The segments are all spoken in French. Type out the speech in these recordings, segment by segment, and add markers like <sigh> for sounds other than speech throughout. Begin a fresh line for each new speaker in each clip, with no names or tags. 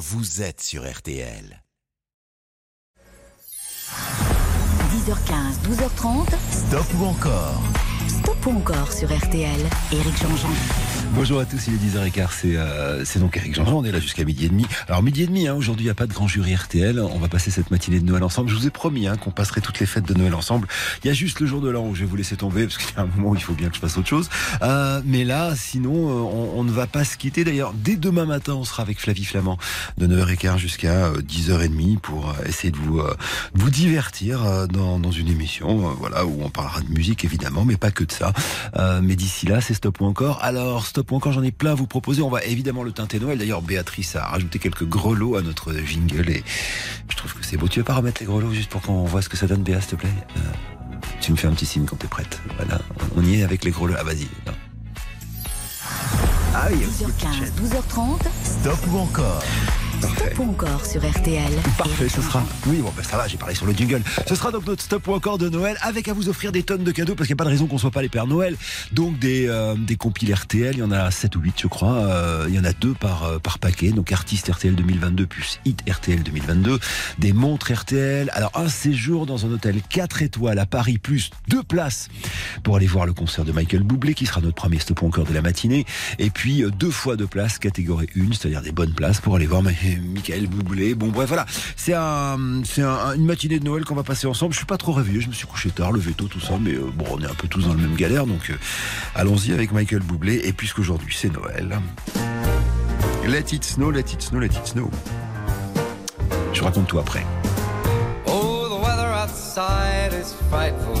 vous êtes sur RTL.
10h15, 12h30.
Stop ou encore?
Stop ou encore sur RTL. Éric Jean-Jean.
Bonjour à tous, il est 10h15, c'est euh, c'est donc Eric Jean-Jean, on est là jusqu'à midi et demi. Alors midi et demi, hein, aujourd'hui il n'y a pas de grand jury RTL, on va passer cette matinée de Noël ensemble. Je vous ai promis hein, qu'on passerait toutes les fêtes de Noël ensemble. Il y a juste le jour de l'an où je vais vous laisser tomber, parce qu'il y a un moment où il faut bien que je fasse autre chose. Euh, mais là, sinon, euh, on, ne va pas se quitter. D'ailleurs, dès demain matin, on sera avec Flavie Flamand de 9h15 jusqu'à euh, 10h30 pour essayer de vous, vous divertir dans, dans une émission voilà, où on parlera de musique évidemment, mais pas que de ça. Euh, mais d'ici là, c'est stop ou encore. Alors, stop ou encore, j'en ai plein à vous proposer. On va évidemment le teinter Noël. D'ailleurs, Béatrice a rajouté quelques grelots à notre jingle et je trouve que c'est beau. Tu veux pas remettre les grelots juste pour qu'on voit ce que ça donne, Béa, s'il te plaît? Euh, Tu me fais un petit signe quand t'es prête. Voilà, on y est avec les grelots. Ah, vas-y. Non. Ah oui,
10h15, 12h30.
Stop ou encore.
Stop ou encore sur RTL.
Parfait, ce sera. Oui, bon, ben ça va, j'ai parlé sur le jingle. Ce sera donc notre stop ou encore de Noël avec à vous offrir des tonnes de cadeaux parce qu'il n'y a pas de raison qu'on soit pas les Pères Noël. Donc des, euh, des compiles RTL, il y en a 7 ou 8, je crois. Euh, il y en a deux par, euh, par paquet. Donc artiste RTL 2022 plus hit RTL 2022. Des montres RTL. Alors un séjour dans un hôtel 4 étoiles à Paris plus deux places pour aller voir le concert de Michael Bublé qui sera notre premier stop ou encore de la matinée. Et puis euh, deux fois deux places catégorie 1, c'est-à-dire des bonnes places pour aller voir Ma- Michael Bublé. Bon bref voilà, c'est un, c'est un- une matinée de Noël qu'on va passer ensemble. Je suis pas trop réveillé, je me suis couché tard, levé tôt, tout ça, mais euh, bon, on est un peu tous dans le même galère, donc euh, allons-y avec Michael Bublé. Et puisqu'aujourd'hui c'est Noël, let it snow, let it snow, let it snow. Je raconte tout après.
Oh, the weather outside is frightful,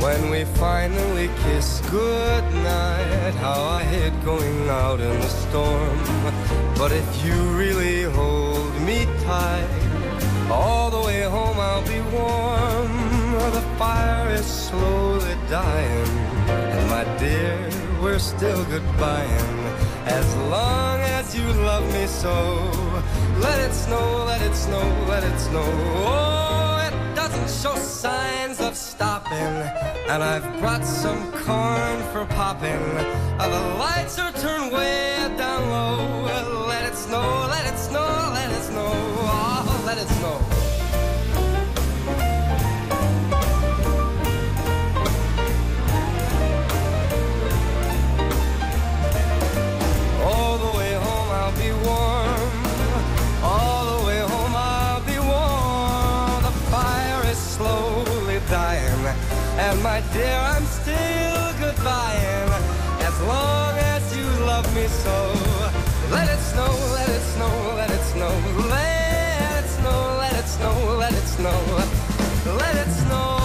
When we finally kiss goodnight, how I hate going out in the storm. But if you really hold me tight, all the way home I'll be warm. The fire is slowly dying, and my dear, we're still goodbying. As long as you love me so, let it snow, let it snow, let it snow. Oh, it doesn't show signs of stopping. And I've brought some corn for popping. Uh, the lights are turned way down low. My dear, I'm still goodbying. As long as you love me so. Let it snow, let it snow, let it snow. Let it snow, let it snow, let it snow. Let it snow,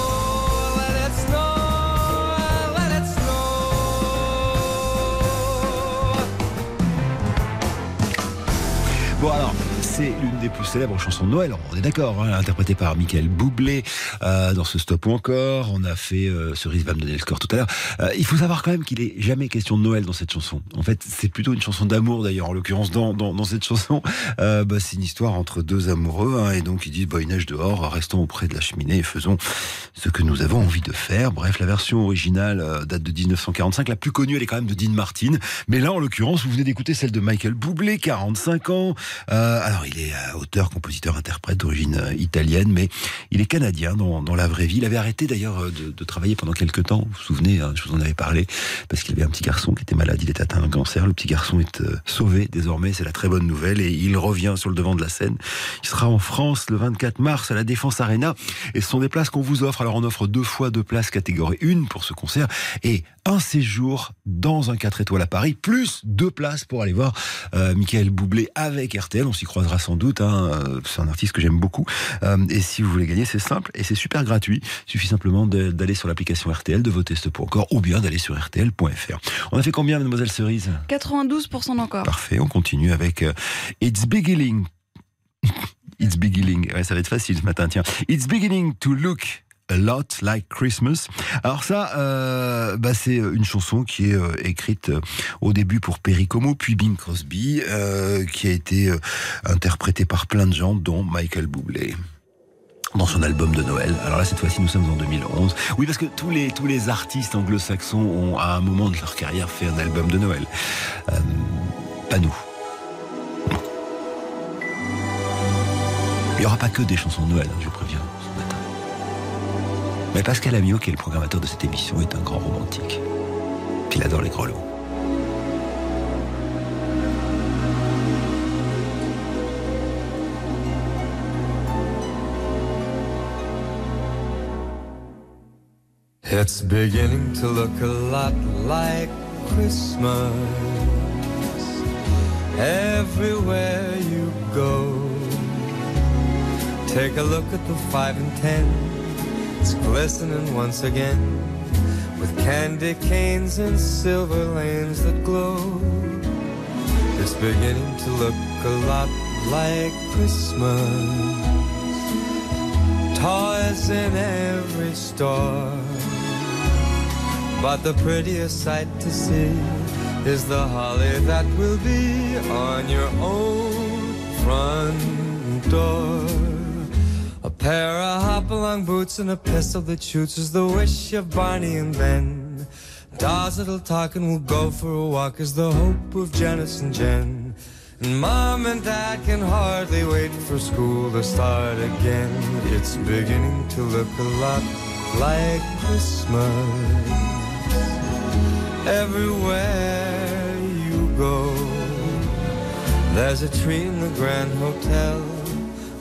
let it snow, let it snow.
Bon alors, c'est l'une des plus célèbres chansons de Noël, on est d'accord, hein, interprétée par Michael Bublé euh, dans ce stop ou encore. On a fait euh, Cerise va me donner le score tout à l'heure. Euh, il faut savoir quand même qu'il est jamais question de Noël dans cette chanson. En fait, c'est plutôt une chanson d'amour d'ailleurs. En l'occurrence, dans, dans, dans cette chanson, euh, bah, c'est une histoire entre deux amoureux hein, et donc ils disent bah, il neige dehors, restons auprès de la cheminée et faisons ce que nous avons envie de faire. Bref, la version originale euh, date de 1945. La plus connue, elle est quand même de Dean Martin. Mais là, en l'occurrence, vous venez d'écouter celle de Michael Bublé, 45 ans. Euh, alors, il est euh, auteur, compositeur, interprète d'origine euh, italienne, mais il est canadien dans, la vraie vie. Il avait arrêté d'ailleurs euh, de, travailler pendant quelques temps. Vous vous souvenez, hein, je vous en avais parlé, parce qu'il avait un petit garçon qui était malade. Il était atteint d'un cancer. Le petit garçon est sauvé désormais. C'est la très bonne nouvelle. Et il revient sur le devant de la scène. Il sera en France le 24 mars à la Défense Arena. Et ce sont des places qu'on vous offre. Alors, on offre deux fois deux places catégorie 1 pour ce concert et un séjour dans un 4 étoiles à Paris, plus deux places pour aller voir euh, Michael Boublé avec RTL. On s'y croisera sans doute. Hein. Euh, C'est un artiste que j'aime beaucoup. Euh, et si vous voulez gagner, c'est simple et c'est super gratuit. Il suffit simplement d'aller sur l'application RTL, de voter ce pour encore, ou bien d'aller sur RTL.fr. On a fait combien, mademoiselle Cerise?
92% encore.
Parfait, on continue avec euh, It's Beginning. <laughs> It's beginning. Ouais, ça va être facile ce matin, tiens. It's beginning to look A Lot Like Christmas. Alors ça, euh, bah c'est une chanson qui est euh, écrite euh, au début pour Perry Como, puis Bing Crosby, euh, qui a été euh, interprétée par plein de gens, dont Michael Bublé dans son album de Noël. Alors là, cette fois-ci, nous sommes en 2011. Oui, parce que tous les, artistes anglo-saxons ont, à un moment de leur carrière, fait un album de Noël. Euh, pas nous. Il n'y aura pas que des chansons de Noël, hein, je matin. Mais Pascal Amiot, qui est le programmateur de cette émission, est un grand romantique. Il adore les grelots.
It's beginning to look a lot like Christmas everywhere you go. Take a look at the five and ten, glistening once again with candy canes and silver lanes that glow. It's beginning to look a lot like Christmas. Toys in every store. But the prettiest sight to see is the holly that will be on your own front door. Pair of hop-along boots and a pistol that shoots is the wish of Barney and Ben. Dolls that'll talk and we'll go for a walk is the hope of Janice and Jen. And Mom and Dad can hardly wait for school to start again. It's beginning to look a lot like Christmas everywhere you go. There's a tree in the Grand Hotel,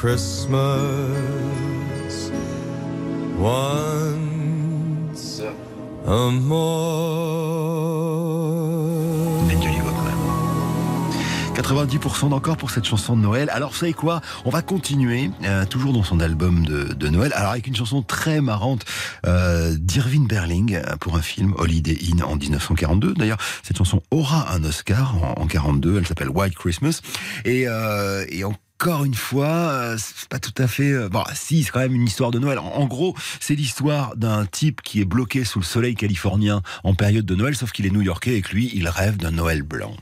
Christmas once a more.
Mais Dieu quand même. 90% d'encore pour cette chanson de Noël. Alors, vous savez quoi? On va continuer, euh, toujours dans son album de, de, Noël, alors avec une chanson très marrante euh, d'Irving Berling euh, pour un film Holiday Inn en 1942. D'ailleurs, cette chanson aura un Oscar en, en 42. Elle s'appelle White Christmas. Et, euh, et en encore une fois, euh, c'est pas tout à fait. Euh, bon, si, c'est quand même une histoire de Noël. En, gros, c'est l'histoire d'un type qui est bloqué sous le soleil californien en période de Noël, sauf qu'il est new-yorkais et que lui, il rêve d'un Noël blanc.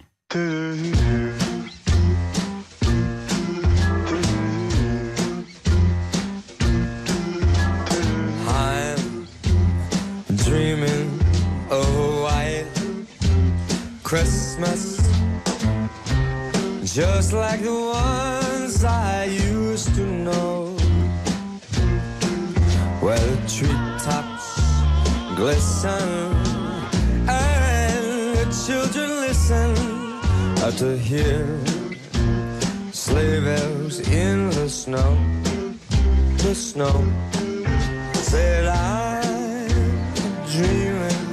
Christmas, just like the ones I used to know, where the treetops glisten and the children listen. To hear sleigh bells in the snow, the snow said I'm dreaming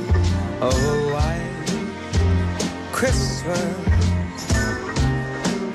of a white Christmas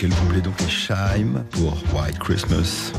Michael Bublé donc et Scheim pour White Christmas.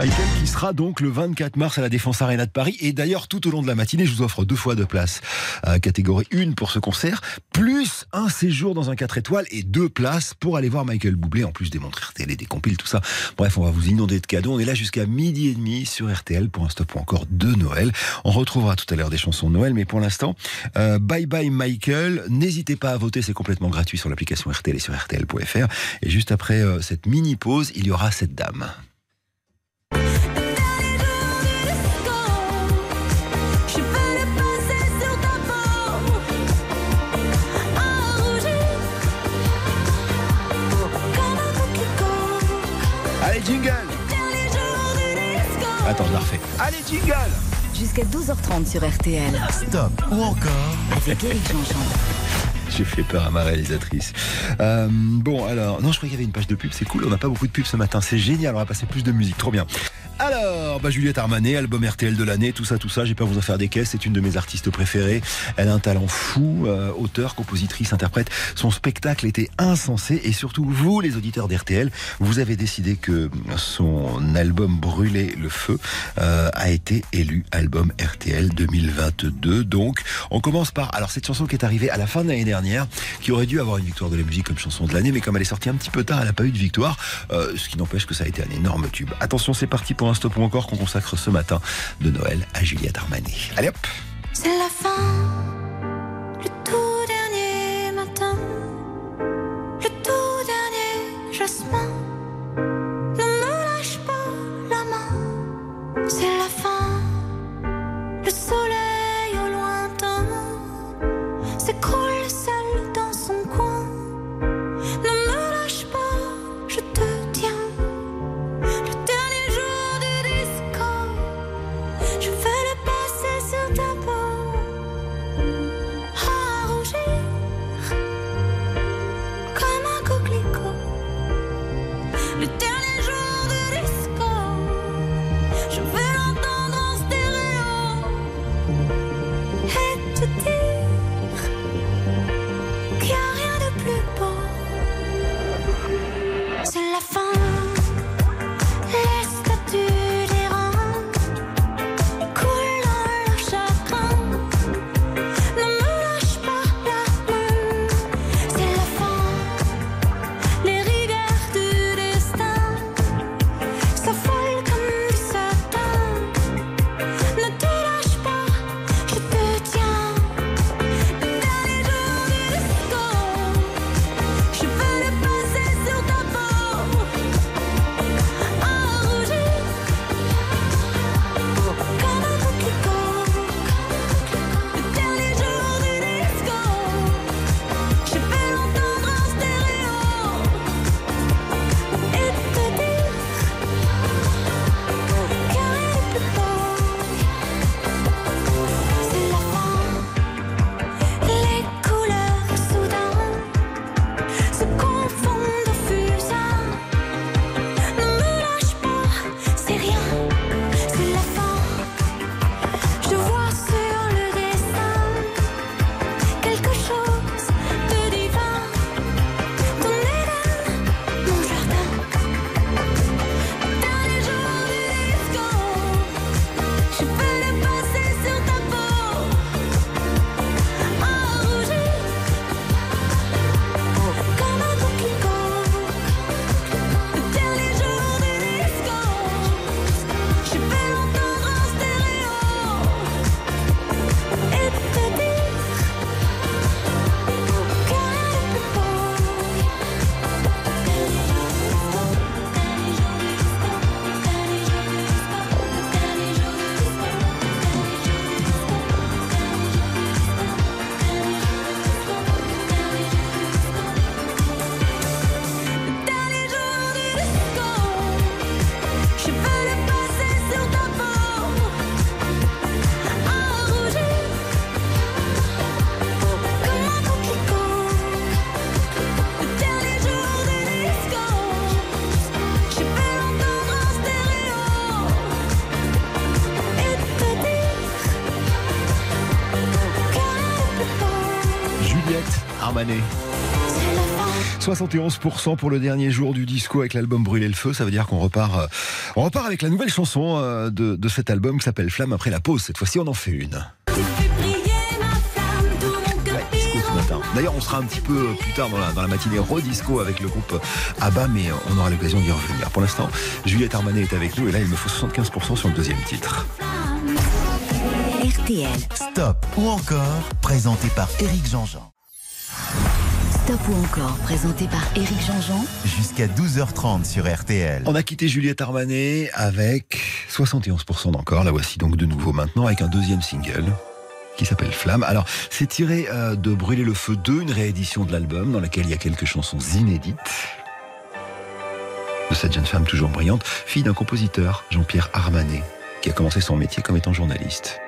Michael qui sera donc le 24 mars à la Défense Arena de Paris. Et d'ailleurs, tout au long de la matinée, je vous offre deux fois de place. Euh, catégorie 1 pour ce concert, plus un séjour dans un 4 étoiles et deux places pour aller voir Michael Bublé, en plus des montres RTL et des compiles, tout ça. Bref, on va vous inonder de cadeaux. On est là jusqu'à midi et demi sur RTL pour un stop encore de Noël. On retrouvera tout à l'heure des chansons de Noël, mais pour l'instant, euh, bye bye Michael. N'hésitez pas à voter, c'est complètement gratuit sur l'application RTL et sur RTL.fr. Et juste après euh, cette mini pause, il y aura cette dame. Jingle. Attends, je la refais. Allez, jingle
Jusqu'à 12h30 sur RTL.
Stop ou encore
Avec Eric Jean-Jean. <laughs>
J'ai fait peur à ma réalisatrice. Euh, bon, alors, non, je croyais qu'il y avait une page de pub, c'est cool, on n'a pas beaucoup de pubs ce matin, c'est génial, on va passer plus de musique, trop bien. Alors, bah, Juliette Armanet, album RTL de l'année, tout ça, tout ça, j'ai pas vous en faire des caisses, c'est une de mes artistes préférées. Elle a un talent fou, euh, auteur, compositrice, interprète. Son spectacle était insensé et surtout, vous, les auditeurs d'RTL, vous avez décidé que son album Brûler le feu euh, a été élu album RTL 2022. Donc, on commence par, alors cette chanson qui est arrivée à la fin de l'année dernière, qui aurait dû avoir une victoire de la musique comme chanson de l'année, mais comme elle est sortie un petit peu tard, elle n'a pas eu de victoire, euh, ce qui n'empêche que ça a été un énorme tube. Attention, c'est parti pour un stop ou encore qu'on consacre ce matin de Noël à Juliette Armanet. Allez hop
C'est la fin, le tout dernier matin, le tout dernier jasmin. Ne me lâche pas la main, c'est la fin, le soleil au lointain s'écroule 71% pour le dernier jour du disco avec l'album Brûler le feu. Ça veut dire qu'on repart, euh, on repart avec la nouvelle chanson euh, de, de cet album qui s'appelle Flamme après la pause. Cette fois-ci, on en fait une.
Tu fais briller ma flamme, tout mon cœur
Ouais, disco ce matin. D'ailleurs, on sera un petit peu plus tard dans la, dans la matinée redisco avec le groupe ABBA, mais on aura l'occasion d'y revenir. Pour l'instant, Juliette Armanet est avec nous et là, il me faut 75% sur le deuxième titre.
RTL.
Stop ou encore, présenté par Éric Jean-Jean.
Stop ou encore, présenté par Éric Jean-Jean.
Jusqu'à 12h30 sur RTL.
On a quitté Juliette Armanet avec 71% d'encore. La voici donc de nouveau maintenant avec un deuxième single qui s'appelle Flamme. Alors, c'est tiré euh, de Brûler le feu 2, une réédition de l'album dans laquelle il y a quelques chansons inédites de cette jeune femme toujours brillante, fille d'un compositeur, Jean-Pierre Armanet, qui a commencé son métier comme étant journaliste.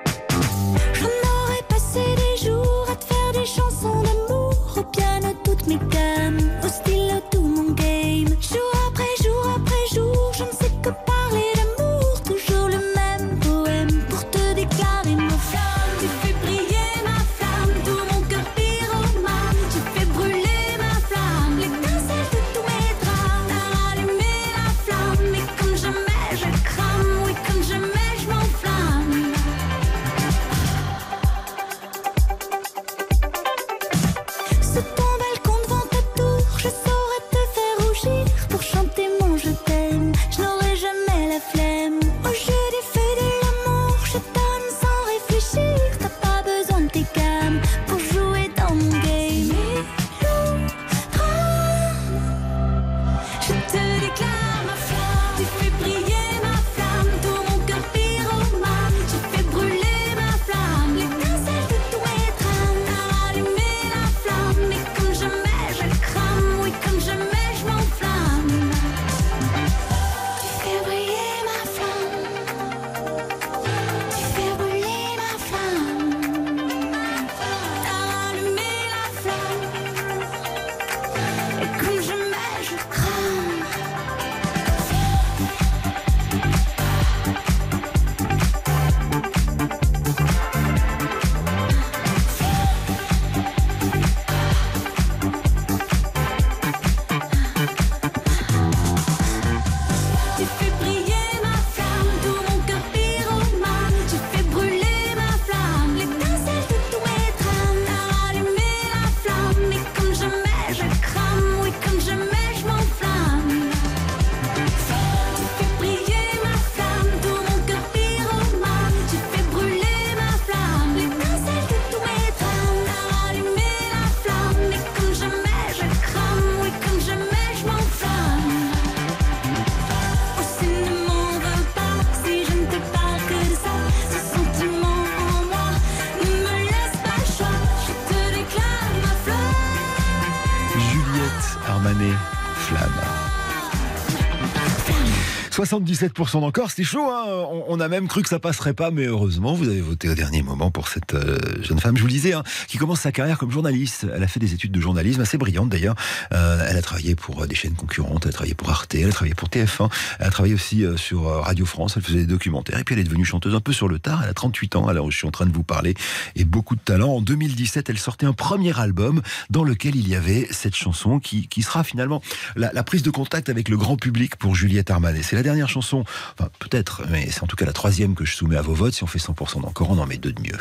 77% d'encore, c'était chaud. hein. on, a même cru que ça passerait pas, mais heureusement, vous avez voté au dernier moment pour cette euh, jeune femme. Je vous le disais, hein, qui commence sa carrière comme journaliste. Elle a fait des études de journalisme assez brillantes d'ailleurs. Euh, elle a travaillé pour euh, des chaînes concurrentes, elle a travaillé pour Arte, elle a travaillé pour TF1, elle a travaillé aussi sur Radio France. Elle faisait des documentaires et puis elle est devenue chanteuse un peu sur le tard. Elle a 38 ans, alors je suis en train de vous parler et beaucoup de talent. En 2017, elle sortait un premier album dans lequel il y avait cette chanson qui, qui sera finalement la, la prise de contact avec le grand public pour Juliette Armanet. C'est la dernière chanson, enfin peut-être, mais c'est en tout cas la troisième que je soumets à vos votes. Si on fait 100% d'encore, on en met deux de mieux.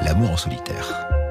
L'amour en solitaire.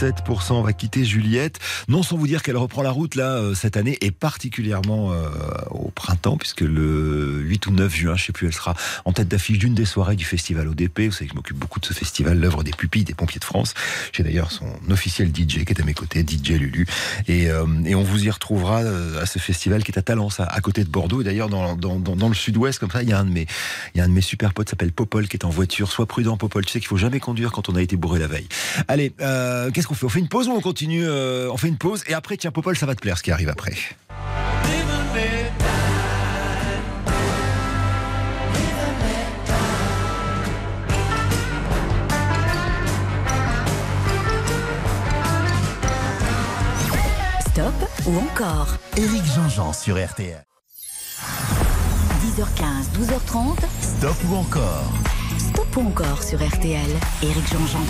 77%. On va quitter Juliette. Non sans vous dire qu'elle reprend la route là euh, cette année et particulièrement euh, au printemps puisque le 8 ou 9 juin, je sais plus, elle sera en tête d'affiche d'une des soirées du festival ODP. Vous savez que je m'occupe beaucoup de ce festival, l'œuvre des pupilles des pompiers de France. J'ai d'ailleurs son officiel DJ qui est à mes côtés, DJ Lulu. Et, euh, et on vous y retrouvera euh, à ce festival qui est à Talence, à, côté de Bordeaux. Et d'ailleurs, dans, le sud-ouest, comme ça, il y a un de mes, y a un de mes super potes s'appelle Popol qui est en voiture. Sois prudent, Popol. Tu sais qu'il faut jamais conduire quand on a été bourré la veille. Allez, euh, qu'est-ce qu'on fait? On fait une pause ou on continue On fait une pause? Et après, tiens, Popol, ça va te plaire ce qui arrive après.
Ou encore
Éric Jean-Jean sur RTL.
10h15, 12h30.
Stop ou encore
Stop ou encore sur RTL. Éric Jean-Jean.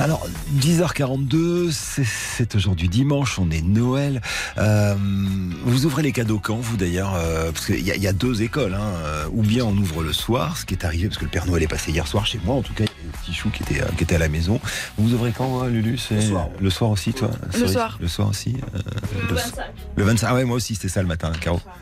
Alors, 10h42, c'est- c'est aujourd'hui dimanche, on est Noël. Euh, vous ouvrez les cadeaux quand, vous d'ailleurs euh, Parce qu'il y, a- il y a deux écoles. Hein, euh, ou bien on ouvre le soir, ce qui est arrivé, parce que le Père Noël est passé hier soir chez moi, en tout cas, il y a le petit chou qui était, qui était à la maison. Vous ouvrez quand, hein, Lulu? Le
soir.
Le soir aussi, toi? Cerise
soir.
Le soir aussi euh, Le 25. Le 25, ah ouais, moi aussi, c'était ça le matin, Caro. Le soir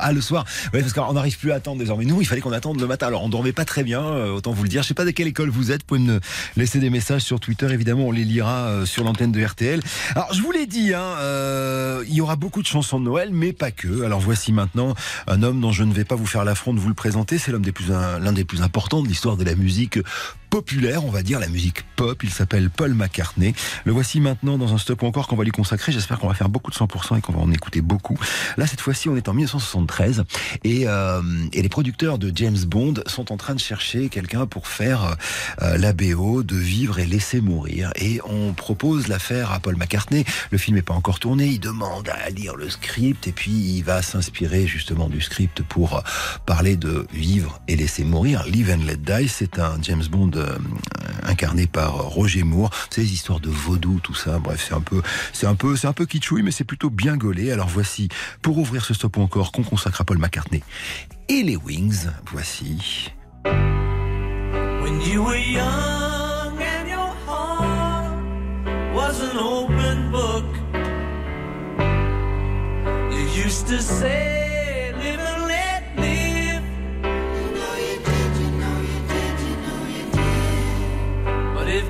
Ah, le soir Oui, parce qu'on n'arrive plus à attendre désormais. Nous, il fallait qu'on attende le matin. Alors, on dormait pas très bien, euh, autant vous le dire. Je sais pas de quelle école vous êtes. Vous pouvez me laisser des messages sur Twitter. Évidemment, on les lira euh, sur l'antenne de RTL. Alors, je vous l'ai dit, hein, euh, il y aura beaucoup de chansons de Noël, mais pas que. Alors, voici maintenant un homme dont je ne vais pas vous faire l'affront de vous le présenter. C'est l'homme des plus, l'un des plus importants de l'histoire de la musique populaire, on va dire, la musique pop. Il s'appelle Paul McCartney. Le voici maintenant dans un stop encore qu'on va lui consacrer. J'espère qu'on va faire beaucoup de 100% et qu'on va en écouter beaucoup. Là, cette fois-ci, on est en 1973 et, euh, et les producteurs de James Bond sont en train de chercher quelqu'un pour faire euh, la BO de Vivre et laisser mourir. Et on propose l'affaire à Paul McCartney. Le film n'est pas encore tourné. Il demande à lire le script et puis il va s'inspirer justement du script pour euh, parler de Vivre et laisser mourir. Live and Let Die, c'est un James Bond euh, incarné par Roger Moore. Des histoires de vaudou, tout ça. Bref, c'est un peu, c'est un peu, c'est un peu mais c'est plutôt bien gaulé. Alors voici, pour ouvrir ce stop encore qu'on consacre à Paul McCartney et les Wings. Voici.
When you were young and your heart was an open book, you used to say,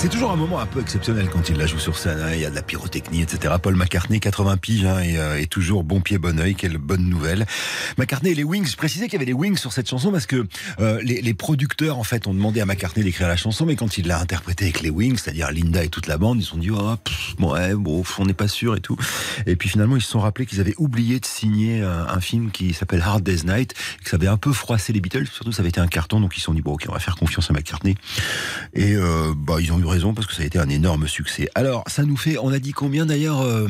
C'est toujours un moment un peu exceptionnel quand il la joue sur scène. hein. Il y a de la pyrotechnie, etc. Paul McCartney, 80 piges, hein, et, euh, et toujours bon pied, bon oeil. Quelle bonne nouvelle. McCartney et les Wings. Je précisais qu'il y avait des Wings sur cette chanson parce que euh, les, producteurs, en fait, ont demandé à McCartney d'écrire la chanson, mais quand il l'a interprétée avec les Wings, c'est-à-dire Linda et toute la bande, ils se sont dit, oh, pff, ouais, bon, on n'est pas sûr et tout. Et puis finalement, ils se sont rappelés qu'ils avaient oublié de signer un, un film qui s'appelle Hard Day's Night, que ça avait un peu froissé les Beatles. Surtout, ça avait été un carton, donc ils se sont dit, bon, ok, on va faire confiance à McCartney. Et euh, bah, ils ont eu raison parce que ça a été un énorme succès. Alors, ça nous fait, on a dit combien d'ailleurs euh,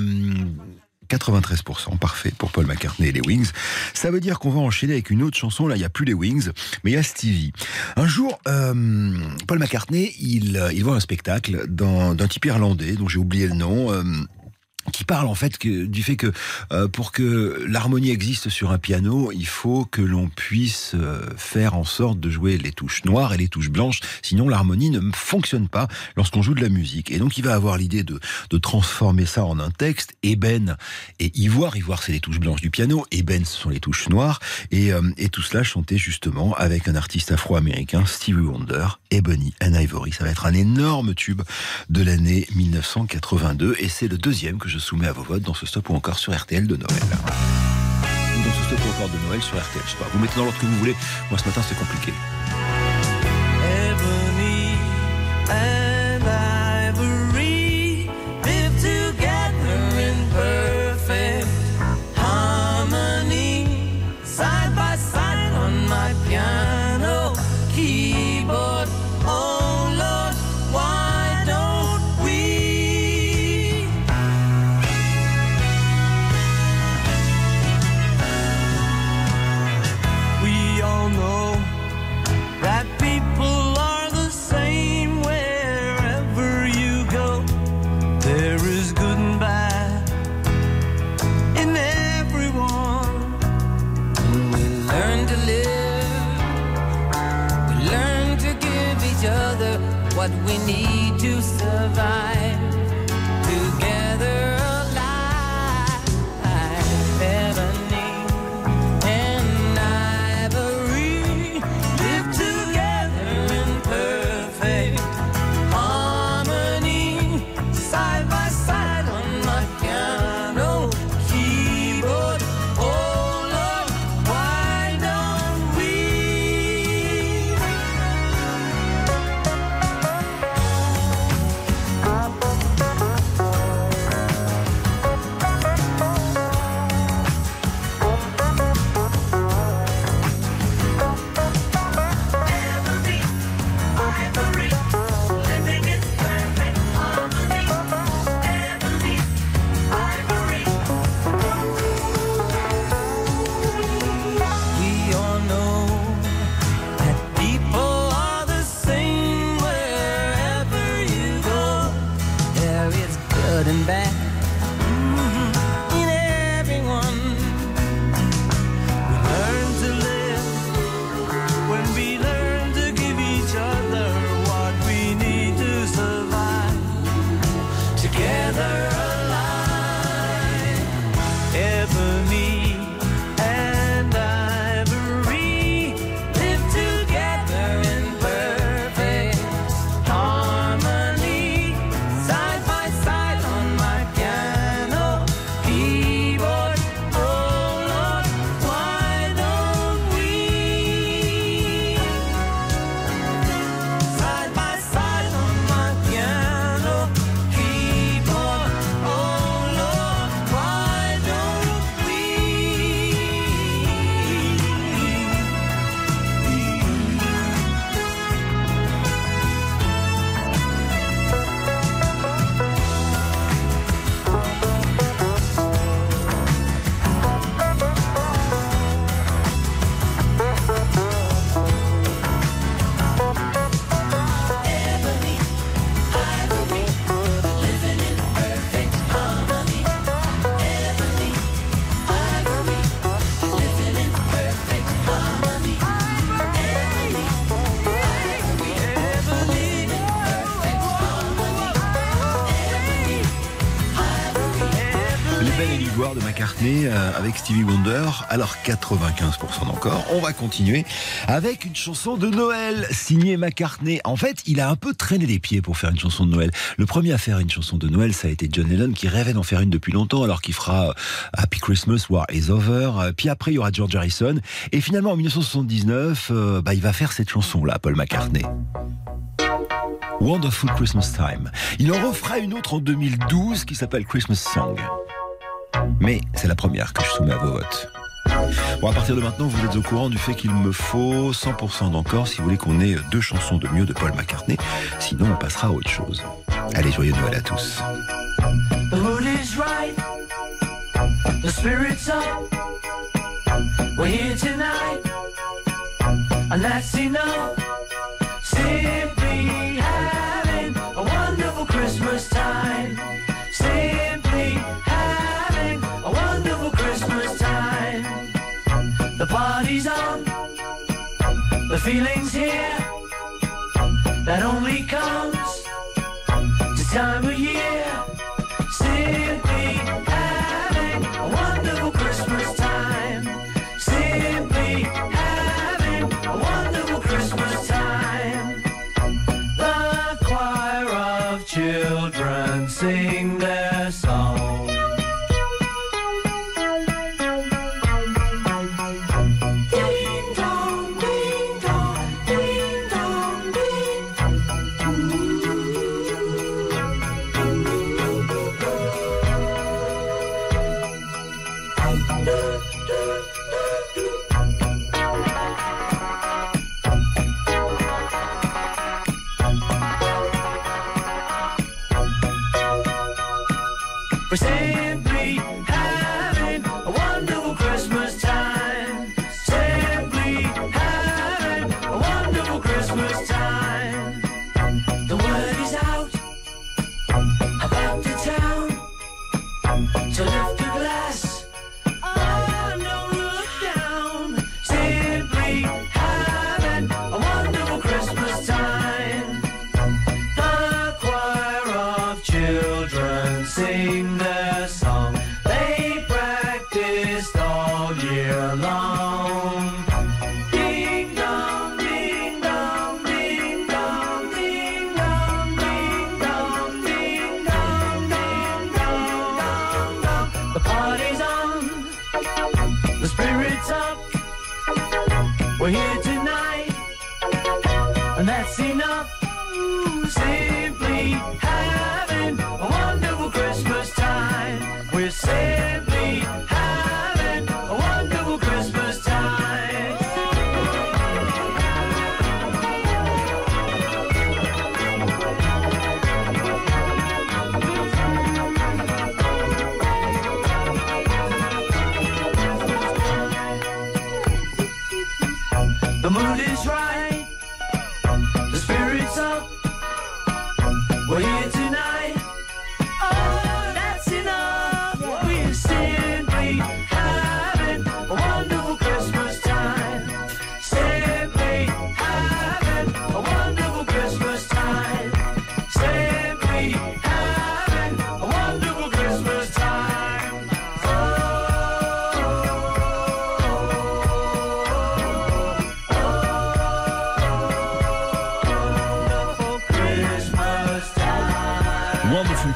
93%, parfait pour Paul McCartney et les Wings. Ça veut dire qu'on va enchaîner avec une autre chanson. Là, il n'y a plus les Wings, mais il y a Stevie. Un jour, euh, Paul McCartney, il, euh, il voit un spectacle d'un type irlandais dont j'ai oublié le nom. euh, qui parle en fait du fait que euh, pour que l'harmonie existe sur un piano, il faut que l'on puisse euh, faire en sorte de jouer les touches noires et les touches blanches, sinon l'harmonie ne fonctionne pas lorsqu'on joue de la musique. Et donc il va avoir l'idée de, de transformer ça en un texte, ébène et ivoire, ivoire c'est les touches blanches du piano, ébène ce sont les touches noires, et, euh, et tout cela chanté justement avec un artiste afro-américain, Stevie Wonder, Ebony and Ivory. Ça va être un énorme tube de l'année 1982, et c'est le deuxième que je soumets à vos votes dans ce stop ou encore sur RTL de Noël. Dans ce stop ou encore de Noël sur RTL. Je sais pas, vous mettez dans l'ordre que vous voulez. Moi ce matin c'est compliqué.
Ebony what we need to survive.
Alors 95% d'encore. On va continuer avec une chanson de Noël signée McCartney. En fait, il a un peu traîné les pieds pour faire une chanson de Noël. Le premier à faire une chanson de Noël, ça a été John Lennon qui rêvait d'en faire une depuis longtemps alors qu'il fera euh, Happy Christmas, War is Over. Euh, Puis après, il y aura George Harrison. Et finalement, en 1979, euh, bah, il va faire cette chanson-là, Paul McCartney. Wonderful Christmas Time. Il en refera une autre en 2012 qui s'appelle Christmas Song. Mais c'est la première que je soumets à vos votes. Bon, à partir de maintenant, vous êtes au courant du fait qu'il me faut 100% d'encore si vous voulez qu'on ait deux chansons de mieux de Paul McCartney. Sinon, on passera à autre chose. Allez, joyeux Noël à tous.
The feeling's here. That only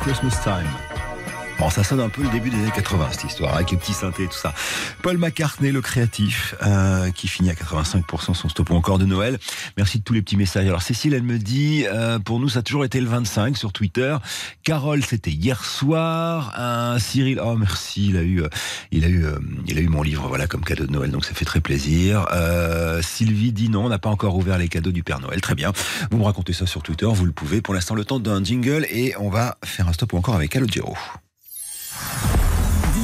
Christmas Time.
Ça sonne un peu le début des années 80, cette histoire, avec les petits synthés et tout ça. Paul McCartney, le créatif, euh, qui finit à 85% son stop encore de Noël. Merci de tous les petits messages. Alors, Cécile, elle me dit, euh, pour nous, ça a toujours été le 25 sur Twitter. Carole, c'était hier soir. Un Cyril, oh, merci, il a eu, euh, il a eu, euh, il a eu mon livre, voilà, comme cadeau de Noël, donc ça fait très plaisir. Euh, Sylvie dit non, on n'a pas encore ouvert les cadeaux du Père Noël. Très bien. Vous me racontez ça sur Twitter, vous le pouvez. Pour l'instant, le temps d'un jingle et on va faire un stop encore avec Calogero.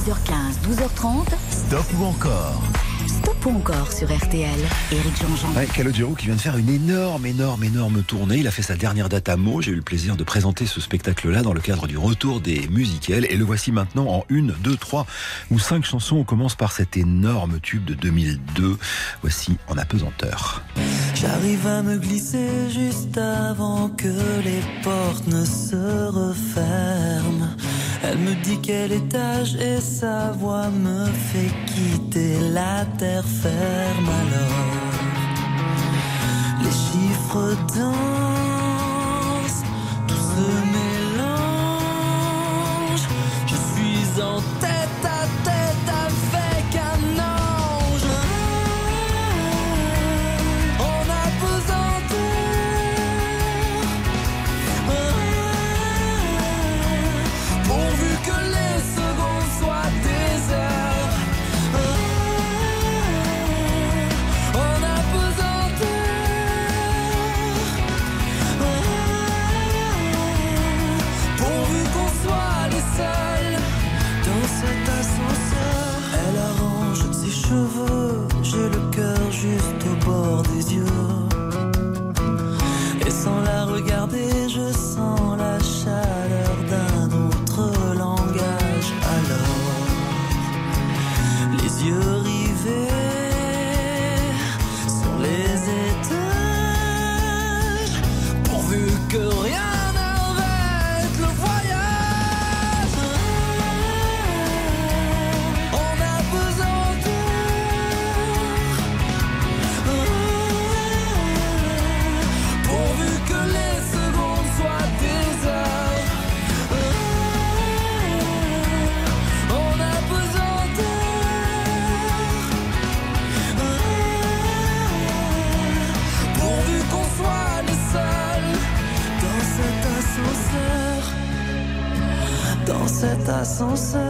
10h15, 12h30.
Stop ou encore
Stop ou encore sur RTL. Éric Jean-Jean.
Ouais, Calogero qui vient de faire une énorme, énorme, énorme tournée. Il a fait sa dernière date à Meaux. J'ai eu le plaisir de présenter ce spectacle-là dans le cadre du retour des musicales. Et le voici maintenant en une, deux, trois ou cinq chansons. On commence par cet énorme tube de 2002. Voici En apesanteur.
J'arrive à me glisser juste avant que les portes ne se referment.
Elle me dit quel étage et sa voix me fait quitter la terre ferme alors. Les chiffres dansent, tout se mélange. Je suis en tête beautiful cet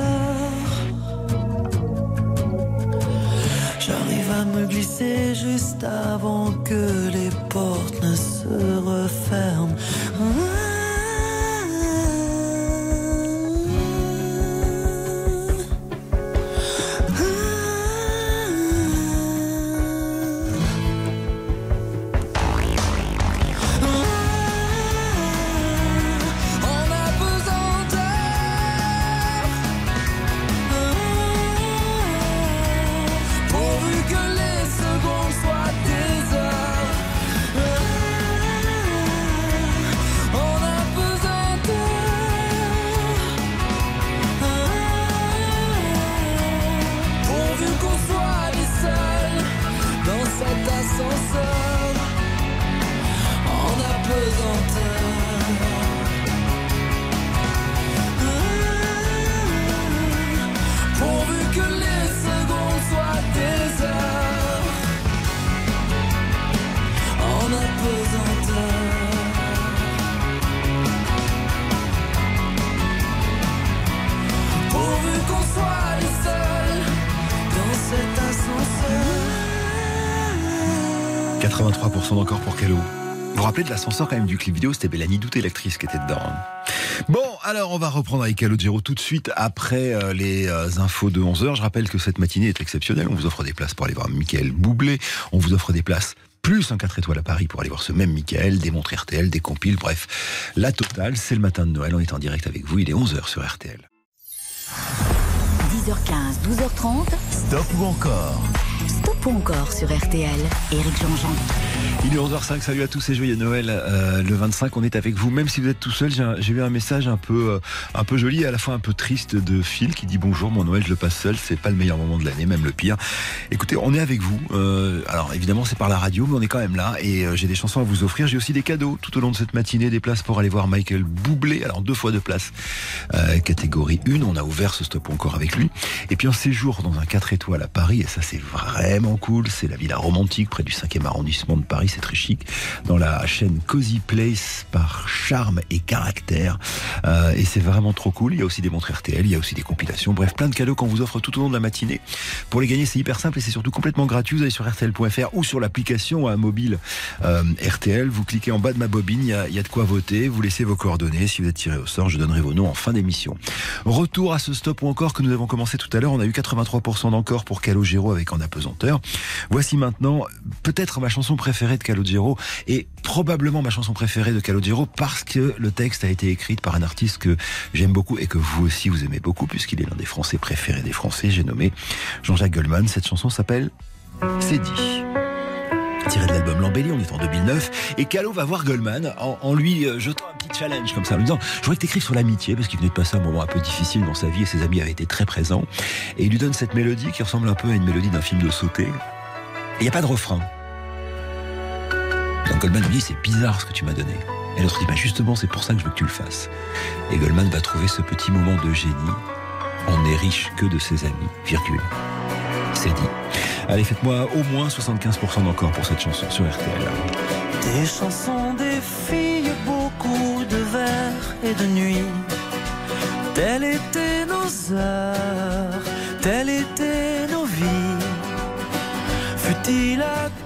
ascenseur.
83% d'encore pour Calo. Vous vous rappelez de l'ascenseur quand même du clip vidéo C'était Bellany Douté, l'actrice qui était dedans. hein. Bon, alors on va reprendre avec Calogero tout de suite après euh, les euh, infos de 11h. Je rappelle que cette matinée est exceptionnelle. On vous offre des places pour aller voir Michael Boublé. On vous offre des places plus un 4 étoiles à Paris pour aller voir ce même Michael, des montres RTL, des compiles, bref, la totale. C'est le matin de Noël. On est en direct avec vous. Il est 11h sur RTL.
10h15, 12h30.
Stop ou encore?
Stop ou encore sur RTL. Éric Jean-Jean.
Il est 11h05, salut à tous et joyeux Noël. Euh, le 25, on est avec vous, même si vous êtes tout seul. J'ai eu un message un peu, euh, un peu joli et à la fois un peu triste de Phil qui dit bonjour, mon Noël, je le passe seul, c'est pas le meilleur moment de l'année, même le pire. Écoutez, on est avec vous. Euh, alors évidemment, c'est par la radio, mais on est quand même là et j'ai des chansons à vous offrir. J'ai aussi des cadeaux tout au long de cette matinée, des places pour aller voir Michael Boublé. Alors deux fois deux places, catégorie 1. On a ouvert ce stop encore avec lui. Et puis un séjour dans un 4 étoiles à Paris, et ça c'est vraiment cool. C'est la villa romantique près du 5e arrondissement de Paris, c'est très chic. Dans la chaîne Cozy Place par charme et caractère. Euh, et c'est vraiment trop cool. Il y a aussi des montres RTL, il y a aussi des compilations. Bref, plein de cadeaux qu'on vous offre tout au long de la matinée. Pour les gagner, c'est hyper simple et c'est surtout complètement gratuit. Vous allez sur RTL.fr ou sur l'application mobile euh, RTL. Vous cliquez en bas de ma bobine, il y, a, il y a de quoi voter. Vous laissez vos coordonnées. Si vous êtes tiré au sort, je donnerai vos noms en fin d'émission. Retour à ce stop ou encore que nous avons commencé tout à l'heure. On a eu 83% d'encore pour Calogero avec En apesanteur. Voici maintenant peut-être ma chanson préférée de Calogero et probablement ma chanson préférée de Calogero parce que le texte a été écrit par un artiste que j'aime beaucoup et que vous aussi vous aimez beaucoup puisqu'il est l'un des Français préférés des Français. J'ai nommé Jean-Jacques Goldman. Cette chanson s'appelle C'est dit. tiré de l'album L'Embellie, on est en 2009, et Calo va voir Goldman en, lui euh, jetant un petit challenge comme ça, en lui disant « Je voudrais que t'écrives sur l'amitié, parce qu'il venait de passer un moment un peu difficile dans sa vie, et ses amis avaient été très présents. » Et il lui donne cette mélodie qui ressemble un peu à une mélodie d'un film de sauté. Il n'y a pas de refrain. Goldman lui dit « C'est bizarre ce que tu m'as donné. » Et l'autre dit bah Justement, c'est pour ça que je veux que tu le fasses. » Et Goldman va trouver ce petit moment de génie. On n'est riche que de ses amis, virgule. C'est dit. Allez, faites-moi au moins 75% d'encore pour cette chanson sur RTL.
Des chansons, des filles, beaucoup de vers et de nuits. Telles étaient nos heures, telles étaient nos vies. Fut-il adolescent,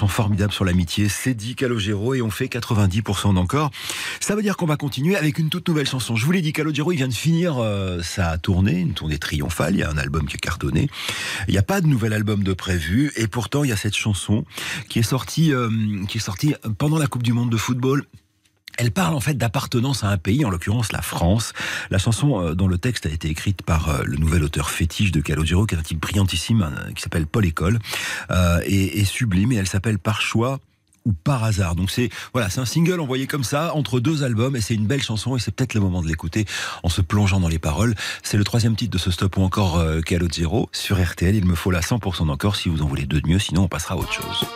chanson formidable sur l'amitié, c'est dit Calogero et on fait 90% d'encore. Ça veut dire qu'on va continuer avec une toute nouvelle chanson. Je vous l'ai dit, Calogero, il vient de finir euh, sa tournée, une tournée triomphale. Il y a un album qui a cartonné. Il n'y a pas de nouvel album de prévu et pourtant il y a cette chanson qui est sortie, euh, qui est sortie pendant la Coupe du Monde de football. Elle parle en fait d'appartenance à un pays, en l'occurrence la France. La chanson euh, dont le texte a été écrite par euh, le nouvel auteur fétiche de Calogero, qui est un type brillantissime, euh, qui s'appelle Paul École, euh, et, et sublime, et elle s'appelle Par choix ou par hasard. Donc c'est voilà, c'est un single envoyé comme ça entre deux albums et c'est une belle chanson et c'est peut-être le moment de l'écouter en se plongeant dans les paroles. C'est le troisième titre de ce stop ou encore euh, Calogero sur RTL. Il me faut là 100% d'encore si vous en voulez deux de mieux, sinon on passera à autre chose.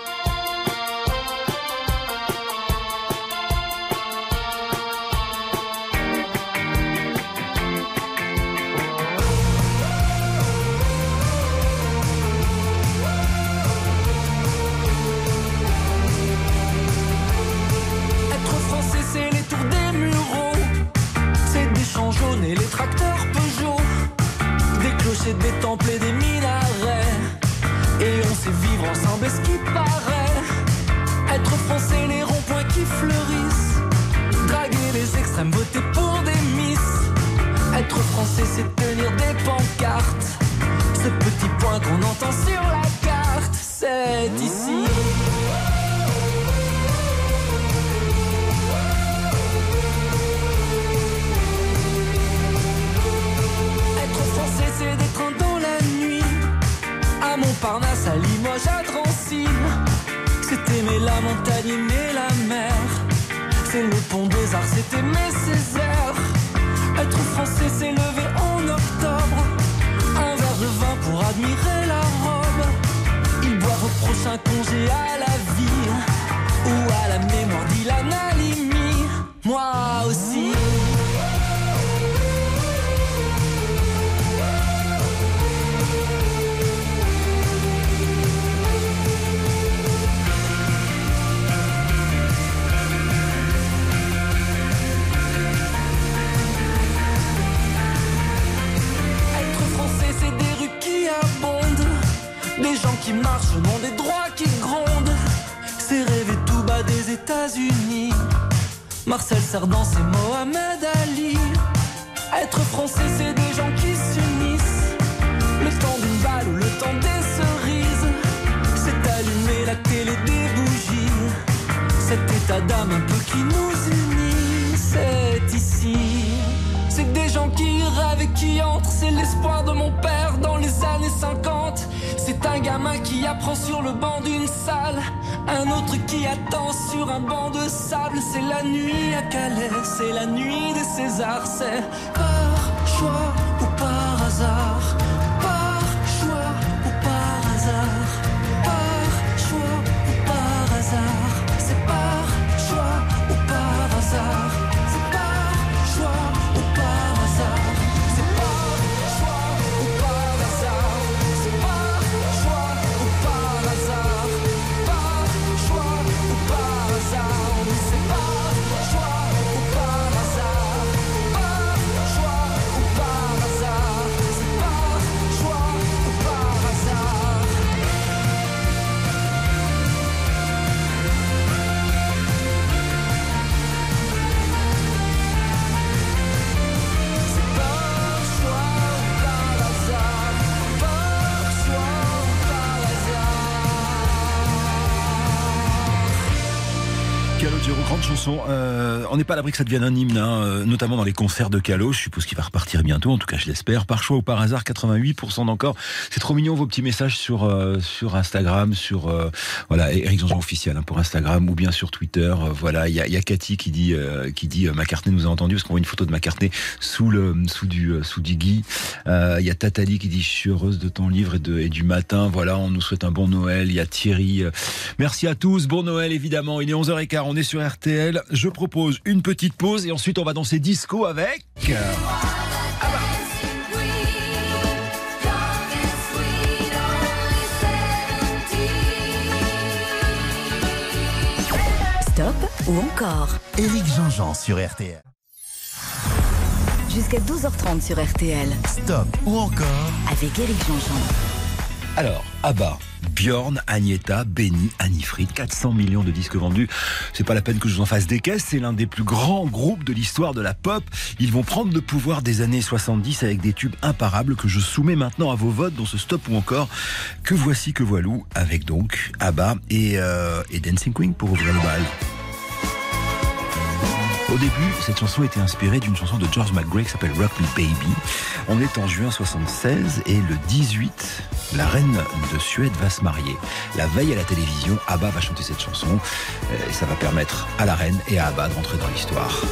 30 chansons. Euh, on n'est pas à l'abri que ça devienne un hymne, hein, euh, notamment dans les concerts de Calo. Je suppose qu'il va repartir bientôt, en tout cas je l'espère. Par choix ou par hasard, 88% d'encore. C'est trop mignon vos petits messages sur, euh, sur Instagram, sur euh, voilà, Eric Zanzan officiel hein, pour Instagram ou bien sur Twitter. Euh, voilà, il y, y a, Cathy qui dit, qui dit McCartney nous a entendu parce qu'on voit une photo de McCartney sous, le, sous, du, sous du. Il y a Tatali qui dit Je suis heureuse de ton livre et, de, et du matin. Voilà, on nous souhaite un bon Noël. Il y a Thierry. Merci à tous. Bon Noël, évidemment. Il est 11h15. On est sur RT. RTL. Je propose une petite pause et ensuite on va danser disco avec.
Stop ou encore
Éric Jean-Jean sur RTL.
Jusqu'à 12h30 sur RTL
Stop ou encore
avec Éric Jean-Jean.
Alors, Abba, Bjorn, Agneta, Benny, Anifrid, 400 millions de disques vendus. C'est pas la peine que je vous en fasse des caisses, c'est l'un des plus grands groupes de l'histoire de la pop. Ils vont prendre le pouvoir des années 70 avec des tubes imparables que je soumets maintenant à vos votes dans ce stop ou encore que voici que voilou avec donc Abba et, euh, et Dancing Queen pour ouvrir le bal. Au début, cette chanson était inspirée d'une chanson de George McGray qui s'appelle Rock Me Baby. On est en juin 76 et le 18, la reine de Suède va se marier. La veille à la télévision, ABBA va chanter cette chanson euh, et ça va permettre à la reine et à ABBA de rentrer dans l'histoire.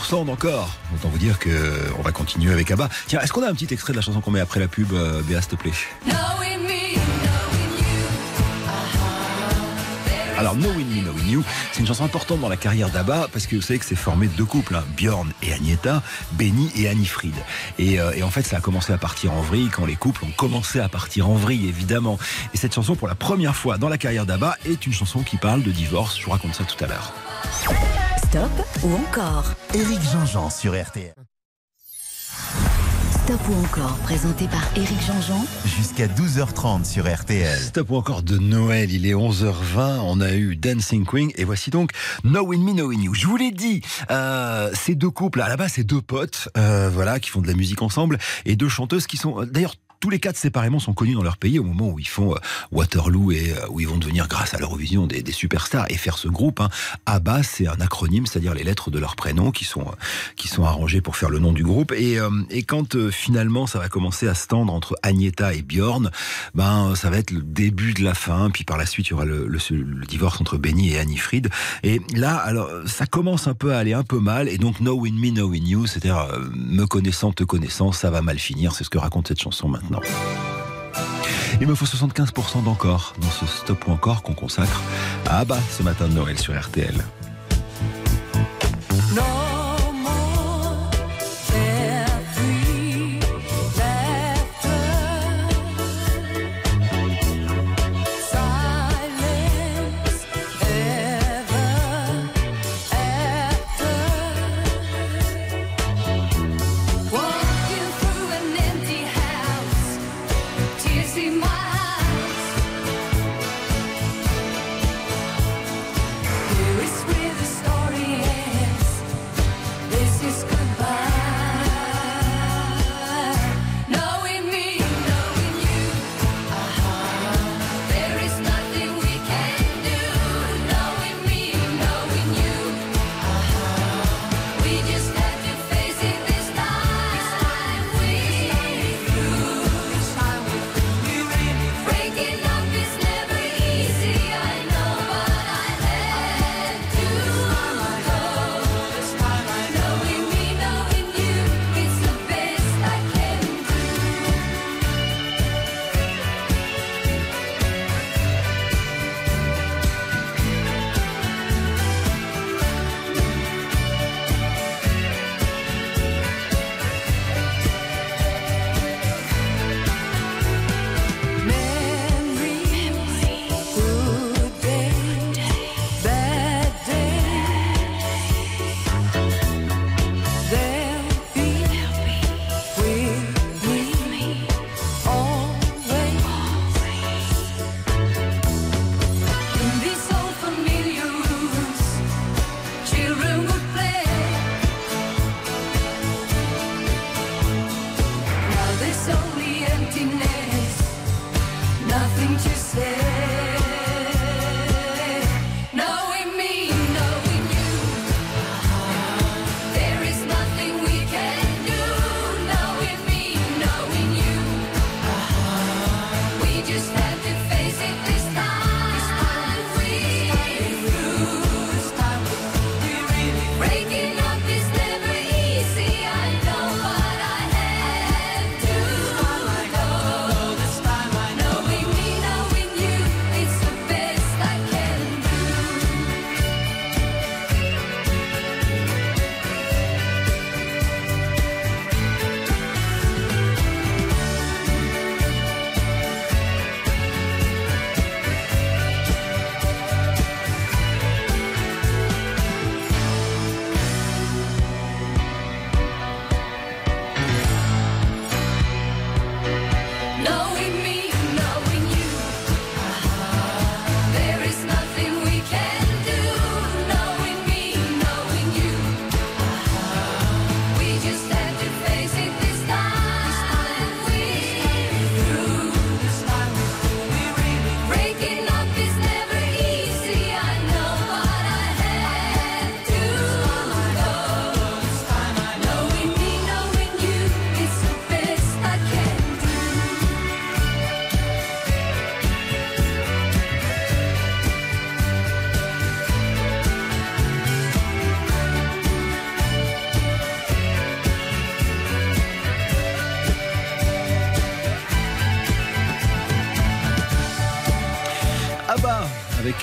92% d'encore. Autant vous dire que on va continuer avec Abba. Tiens, est-ce qu'on a un petit extrait de la chanson qu'on met après la pub, euh, Béa, s'il te plaît?
You.
Alors, Knowing Me, Knowing You, c'est une chanson importante dans la carrière d'Abba parce que vous savez que c'est formé de deux couples, hein, Björn et Agneta, Benny et Annie Fried. Et, euh, et en fait, ça a commencé à partir en vrille quand les couples ont commencé à partir en vrille, évidemment. Et cette chanson, pour la première fois dans la carrière d'Abba, est une chanson qui parle de divorce. Je vous raconte ça tout à l'heure.
Stop ou encore
Éric Jean-Jean sur RTL.
Stop ou encore, présenté par Éric Jean-Jean
Jusqu'à 12h30 sur RTL.
Stop ou encore de Noël, il est 11h20, on a eu Dancing Queen et voici donc Knowing Me, Knowing You. Je vous l'ai dit, euh, ces deux couples, à la base c'est deux potes, euh, voilà, qui font de la musique ensemble et deux chanteuses qui sont euh, d'ailleurs tous les quatre séparément sont connus dans leur pays au moment où ils font euh, Waterloo et euh, où ils vont devenir, grâce à l'Eurovision, des, superstars et faire ce groupe. Hein. ABBA, c'est un acronyme, c'est-à-dire les lettres de leurs prénoms qui sont euh, qui sont arrangées pour faire le nom du groupe. Et, et quand finalement ça va commencer à se tendre entre Agneta et Bjorn, ben ça va être le début de la fin. Puis par la suite, il y aura le, le- le divorce entre Benny et Annie Fried. Et là, alors ça commence un peu à aller un peu mal. Et donc Knowing Me, Knowing You, c'est-à-dire me connaissant, te connaissant, ça va mal finir. C'est ce que raconte cette chanson maintenant. Il me faut 75% d'encore dans ce stop ou encore qu'on consacre à Abba ce matin de Noël sur RTL.
No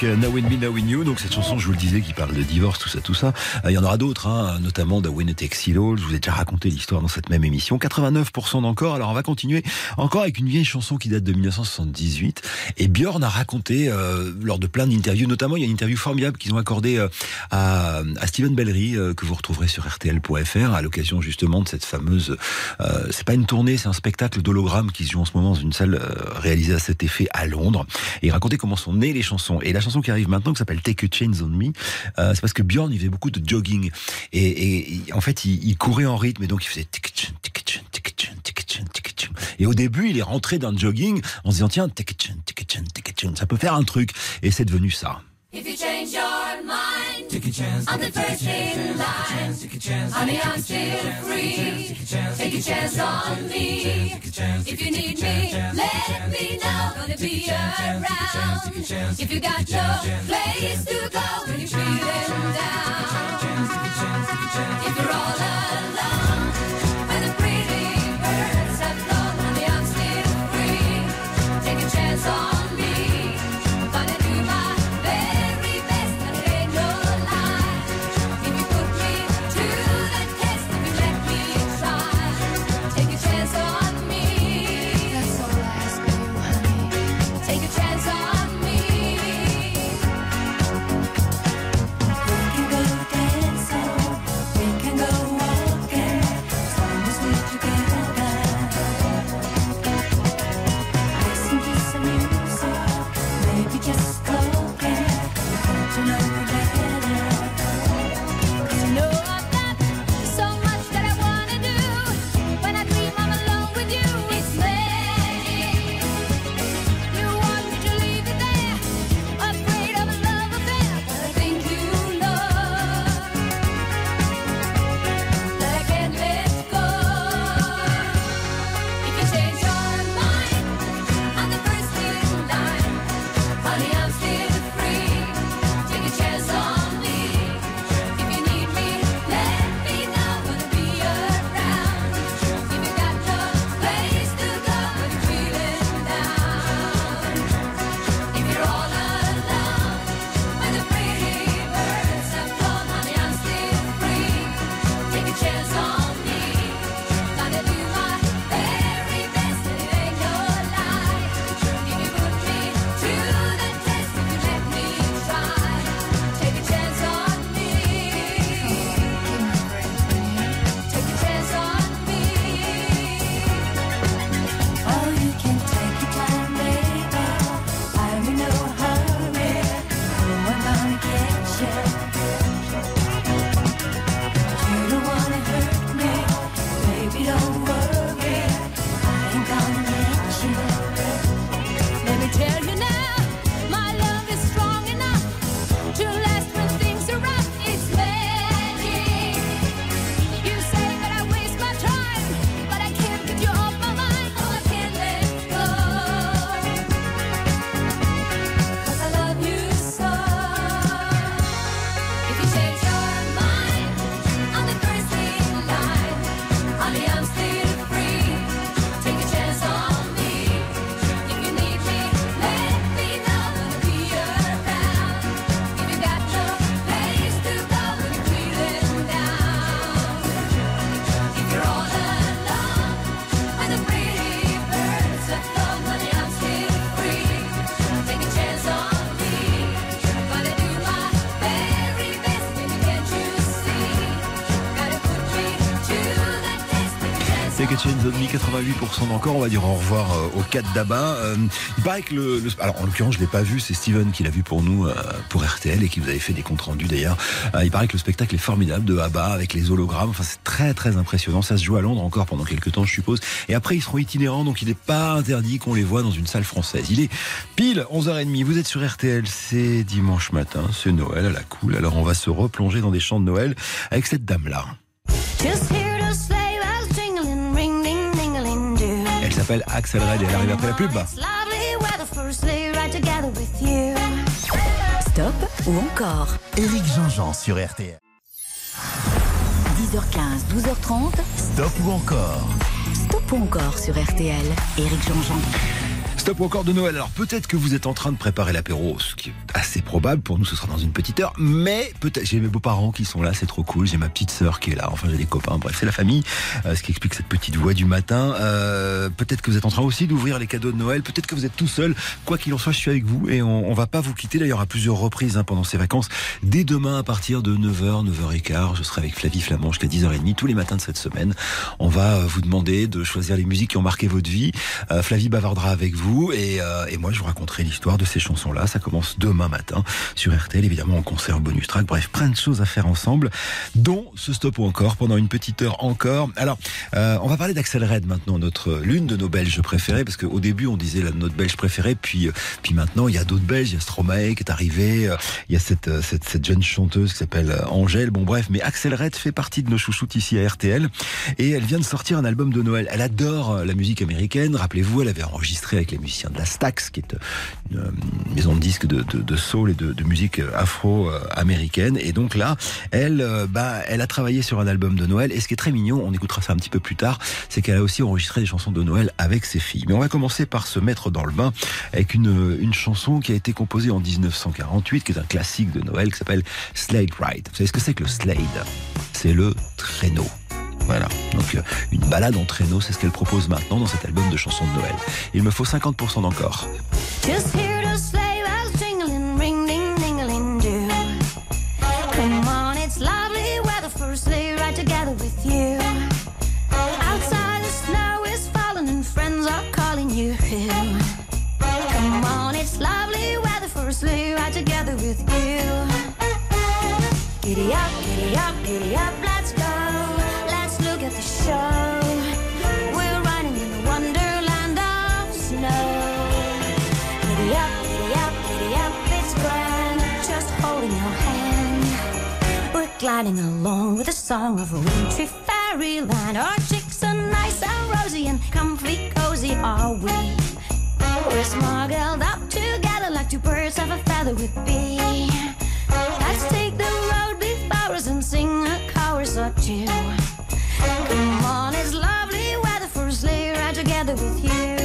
euh, Now Me, Now In You. Donc cette chanson, je vous le disais, qui parle de divorce, tout ça, tout ça. Euh, Il y en aura d'autres, hein, notamment de When It Takes. Je vous ai déjà raconté l'histoire dans cette même émission. 89% d'encore. Alors on va continuer encore avec une vieille chanson qui date de 1978. Et Björn a raconté euh, lors de plein d'interviews, notamment il y a une interview formidable qu'ils ont accordée euh, à, à Steven Bellery euh, que vous retrouverez sur RTL.fr à l'occasion justement de cette fameuse. euh, c'est pas une tournée, c'est un spectacle d'hologramme qui se joue en ce moment dans une salle euh, réalisée à cet effet à Londres. Et il racontait comment sont nées les chansons. Et la chanson qui arrive maintenant, qui s'appelle Take a Chains on Me, euh, c'est parce que Björn il faisait beaucoup de jogging et, et- en fait il, il courait en rythme et donc il faisait. Et au début il est rentré dans le jogging en se disant tiens tic tchun, ça peut faire un truc et c'est devenu ça.
If you change your mind, take a chance. I'm the first in line. Honey, I'm still free. Take a chance on me. If you need me, let me know. Gonna be around. If you got no place to go when you're feeling down.
88% d'encore. On va dire au revoir euh, au 4 d'Abba. Euh, il paraît que le, le- alors en l'occurrence je l'ai pas vu, c'est Steven qui l'a vu pour nous euh, pour RTL et qui vous avait fait des comptes rendus d'ailleurs. Il paraît que le spectacle est formidable de Abba avec les hologrammes. Enfin c'est très très impressionnant. Ça se joue à Londres encore pendant quelques temps je suppose. Et après ils seront itinérants donc il n'est pas interdit qu'on les voit dans une salle française. Il est pile 11h30. Vous êtes sur RTL, c'est dimanche matin, c'est Noël à la cool. Alors on va se replonger dans des chants de Noël avec cette dame s'appelle Axel Red et elle arrive après la pub.
Stop ou encore
Éric Jean-Jean sur RTL.
10h15, 12h30.
Stop ou encore
Stop ou encore sur RTL. Éric Jean-Jean.
Stop encore de Noël. Alors peut-être que vous êtes en train de préparer l'apéro, ce qui est assez probable. Pour nous, ce sera dans une petite heure. Mais peut-être, j'ai mes beaux-parents qui sont là, c'est trop cool. J'ai ma petite sœur qui est là. Enfin, j'ai des copains. Bref, c'est la famille. Euh, ce qui explique cette petite voix du matin. Euh, peut-être que vous êtes en train aussi d'ouvrir les cadeaux de Noël. Peut-être que vous êtes tout seul. Quoi qu'il en soit, je suis avec vous et on, on va pas vous quitter d'ailleurs à plusieurs reprises hein, pendant ces vacances. Dès demain, à partir de 9h, 9h15, je serai avec Flavie Flamand jusqu'à 10h30 tous les matins de cette semaine. On va euh, vous demander de choisir les musiques qui ont marqué votre vie. Flavie bavardera avec vous et, euh, et moi je vous raconterai l'histoire de ces chansons-là. Ça commence demain matin sur RTL, évidemment en concert bonus track. Bref, plein de choses à faire ensemble, dont ce stop encore pendant une petite heure encore. Alors, euh, on va parler d'Axel Red maintenant, notre l'une de nos Belges préférées, parce qu'au début on disait la, notre Belge préférée, puis euh, puis maintenant il y a d'autres Belges. Il y a Stromae qui est arrivé, euh, il y a cette, euh, cette cette jeune chanteuse qui s'appelle Angèle. Bon bref, mais Axel Red fait partie de nos chouchoutes ici à RTL et elle vient de sortir un album de Noël. Elle adore la musique américaine. Rappelez-vous, elle avait enregistré avec les musiciens de la Stax, qui est euh, une, euh, maison de disques de, soul et de, musique euh, afro-américaine. Et donc là, elle, bah, elle a travaillé sur un album de Noël. Et ce qui est très mignon, on écoutera ça un petit peu plus tard, c'est qu'elle a aussi enregistré des chansons de Noël avec ses filles. Mais on va commencer par se mettre dans le bain avec une, une chanson qui a été composée en 1948, qui est un classique de Noël, qui s'appelle Slade Ride. Vous savez ce que c'est que le slade? C'est le traîneau. Voilà. Donc euh, une balade en traîneau, c'est ce qu'elle propose maintenant dans cet album de chansons de Noël. Il me faut 50% d'encore.
Gliding along with the song of a wintry fairyland. Our cheeks are nice and rosy and comfy, cozy are we. We're smuggled up together like two birds of a feather would be. Let's take the road before us and sing a chorus or two. Come on, it's lovely weather for a sleigh ride together with you.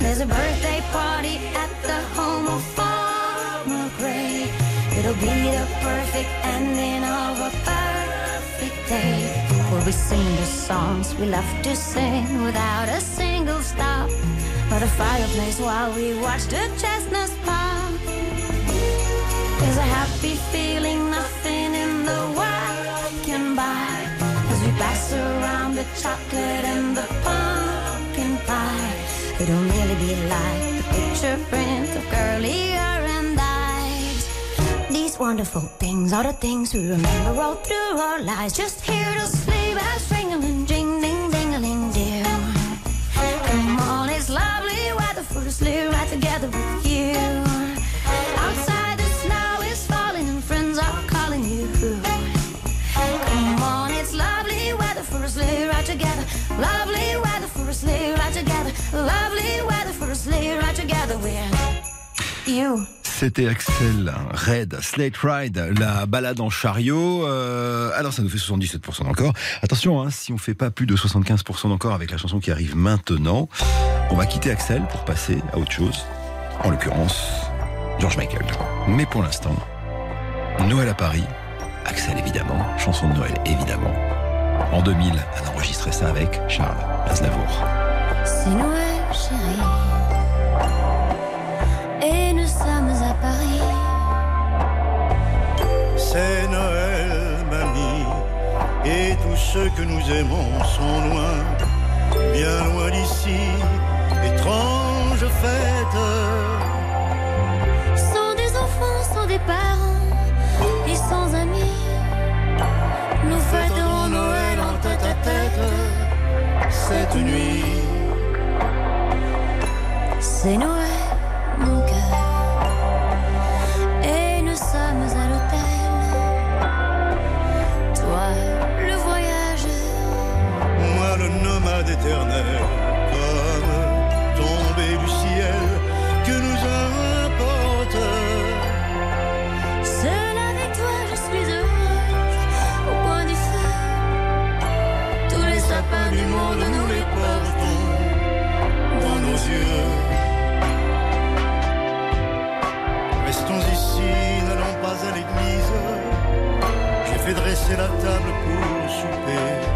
There's a birthday party at the home of be the perfect ending of a perfect day. Where we sing the songs we love to sing without a single stop. By the fireplace while we watch the chestnuts pop. There's a happy feeling nothing in the world can buy. As we pass around the chocolate and the pumpkin pie. It'll really be like the picture print of and eyes. These wonderful things are the things we remember all through our lives. Just hear the sleigh bells ringing, ding, ding, ding-a-ling, dear. Come on, it's lovely weather for a sleigh ride together with you.
C'était Axel Red, Slate Ride, la balade en chariot. Euh, alors ça nous fait 77% d'encore. Attention, hein, si on fait pas plus de 75% d'encore avec la chanson qui arrive maintenant, on va quitter Axel pour passer à autre chose. En l'occurrence, George Michael. Mais pour l'instant, Noël à Paris, Axel évidemment, chanson de Noël évidemment. En 2000, elle a enregistré ça avec Charles Aznavour.
C'est Noël, chérie.
Ceux que nous aimons sont loin, bien loin d'ici, étrange fête.
Sans des enfants, sans des parents et sans amis. Nous fêterons Noël en tête à tête.
Cette nuit,
C'est Noël,
comme tombée du ciel, que nous importe.
Seul avec toi, je suis heureuse, au coin du feu. Tous les sapins du monde, nous les portons
dans nos yeux.
Restons ici, n'allons pas à l'église. J'ai fait dresser la table pour souper.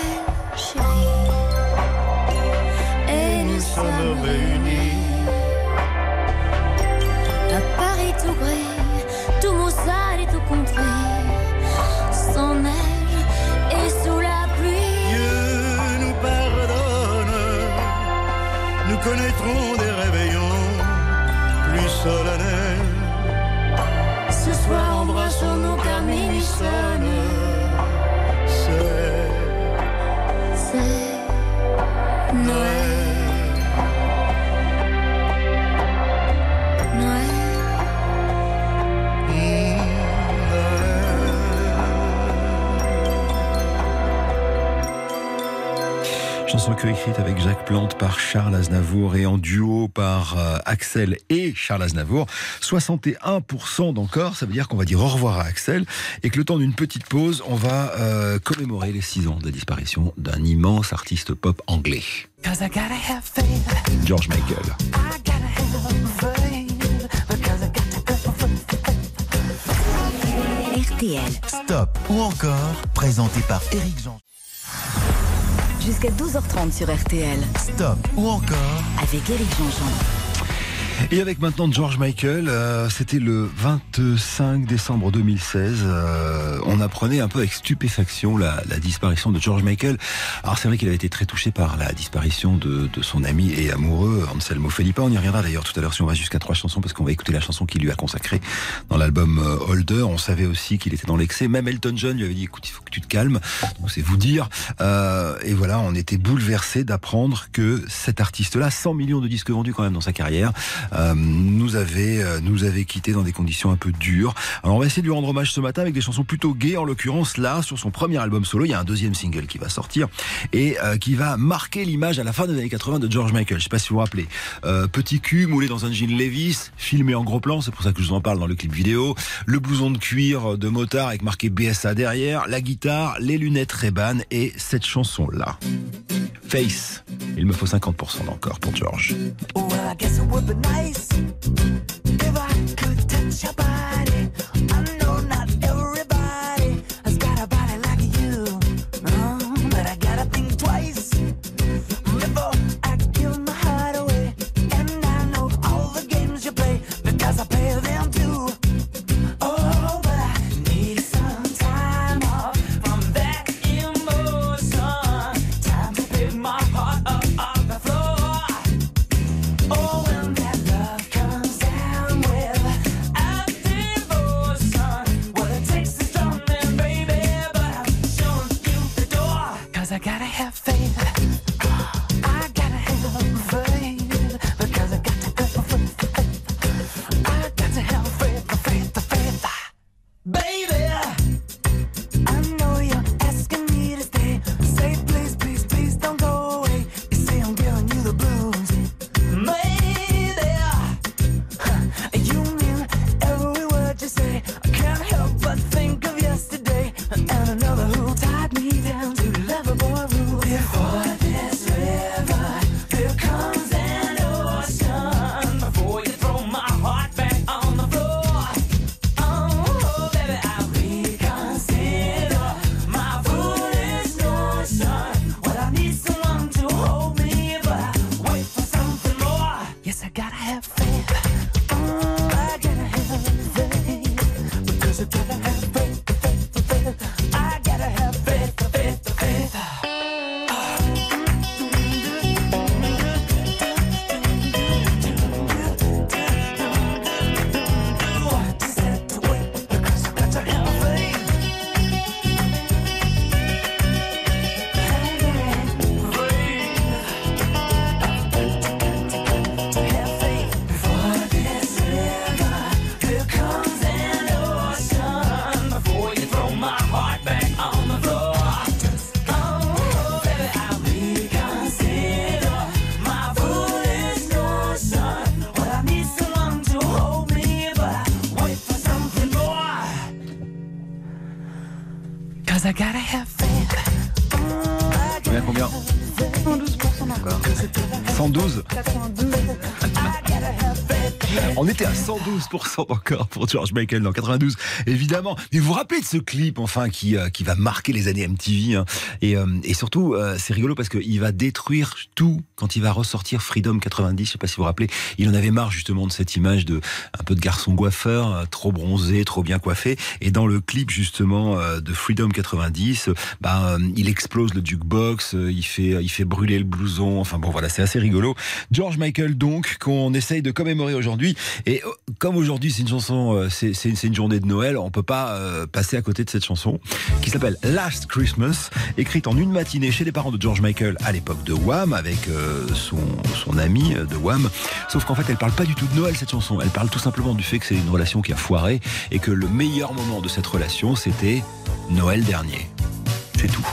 Chanson coécrite avec Jacques Plante par Charles Aznavour et en duo par euh, Axel et Charles Aznavour. 61% d'encore, ça veut dire qu'on va dire au revoir à Axel et que le temps d'une petite pause, on va euh, commémorer les 6 ans de la disparition d'un immense artiste pop anglais.
Cause I gotta have faith,
George Michael.
RTL.
Stop ou encore, présenté par Eric Jean.
Jusqu'à 12h30 sur RTL.
Stop ou encore,
Avec Eric Jean-Jean.
Et avec maintenant George Michael, euh, c'était le 25 décembre 2016. euh, on apprenait un peu avec stupéfaction la, la disparition de George Michael. Alors c'est vrai qu'il avait été très touché par la disparition de, de son ami et amoureux Anselmo Felipa. On y reviendra d'ailleurs tout à l'heure si on va jusqu'à trois chansons parce qu'on va écouter la chanson qu'il lui a consacrée dans l'album euh, Holder. On savait aussi qu'il était dans l'excès. Même Elton John lui avait dit écoute il faut que tu te calmes. Donc c'est vous dire. Euh, et voilà, on était bouleversés d'apprendre que cet artiste-là, 100 millions de disques vendus quand même dans sa carrière, euh, nous avait euh, nous avait quitté dans des conditions un peu dures. Alors on va essayer de lui rendre hommage ce matin avec des chansons plutôt gaies. En l'occurrence là, sur son premier album solo, il y a un deuxième single qui va sortir et euh, qui va marquer l'image à la fin des années 80 de George Michael. Je sais pas si vous vous rappelez. Euh, petit cul moulé dans un jean Levis, filmé en gros plan, c'est pour ça que je vous en parle dans le clip vidéo. Le blouson de cuir de motard avec marqué BSA derrière, la guitare, les lunettes Ray-Ban et cette chanson là. Face. Il me faut 50% encore pour George.
Well, Nice if I could touch your body. I know not
Mika.
112% encore
pour George Michael dans 92, évidemment. Mais vous vous rappelez de ce clip, enfin, qui, euh, qui va marquer les années MTV. hein. Et, euh, et surtout, euh, c'est rigolo parce qu'il va détruire tout quand il va ressortir Freedom 90. Je sais pas si vous vous rappelez. Il en avait marre justement de cette image de un peu de garçon coiffeur, euh, trop bronzé, trop bien coiffé. Et dans le clip justement euh, de Freedom 90, euh, bah, il explose le jukebox, il fait, il fait brûler le blouson. Enfin bon, voilà, c'est assez rigolo. George Michael donc qu'on essaye de commémorer aujourd'hui. Et comme aujourd'hui c'est une chanson, euh, c'est une journée de Noël, on peut pas euh, passer à côté de cette chanson qui s'appelle Last Christmas, écrite en une matinée chez les parents de George Michael à l'époque de Wham avec euh, son son ami de Wham. Sauf qu'en fait elle parle pas du tout de Noël cette chanson. Elle parle tout simplement du fait que c'est une relation qui a foiré et que le meilleur moment de cette relation c'était Noël dernier. C'est tout.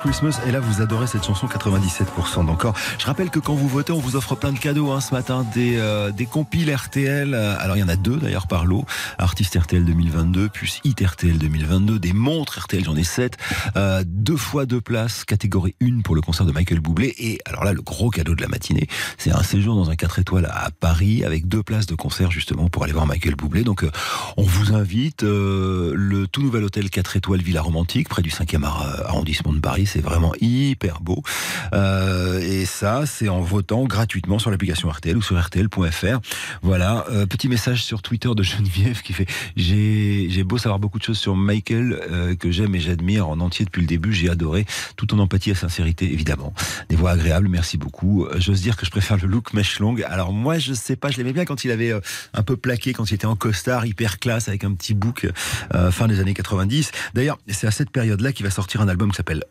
Christmas.
Et là, vous adorez cette chanson 97% d'encore. Je rappelle que quand vous votez, on vous offre plein de cadeaux hein, ce matin. Des, euh, des compiles RTL. Alors, il y en a deux d'ailleurs par lot. Artiste RTL 2022, plus Hit RTL 2022. Des montres RTL, j'en ai sept. Euh, deux fois deux places, catégorie 1 pour le concert de Michael Bublé. Et alors là, le gros cadeau de la matinée, c'est un séjour dans un 4 étoiles à Paris avec deux places de concert justement pour aller voir Michael Bublé. Donc, euh, on vous invite. Euh, le tout nouvel hôtel 4 étoiles Villa Romantique, près du 5e arrondissement de Paris. C'est vraiment hyper beau. Euh, et ça, c'est en votant gratuitement sur l'application RTL ou sur RTL.fr. Voilà. Euh, petit message sur Twitter de <laughs> Geneviève qui fait J'ai beau savoir beaucoup de choses sur Michael euh, que j'aime et j'admire en entier depuis le début. J'ai adoré, tout en empathie et sincérité, évidemment. Des voix agréables, merci beaucoup. Euh, J'ose dire que je préfère le look mèche longue. Alors moi, je sais pas, je l'aimais bien quand il avait euh, un peu plaqué, quand il était en costard, hyper classe, avec un petit bouc euh, fin des années 90. D'ailleurs, c'est à cette période-là qu'il va sortir un album qui s'appelle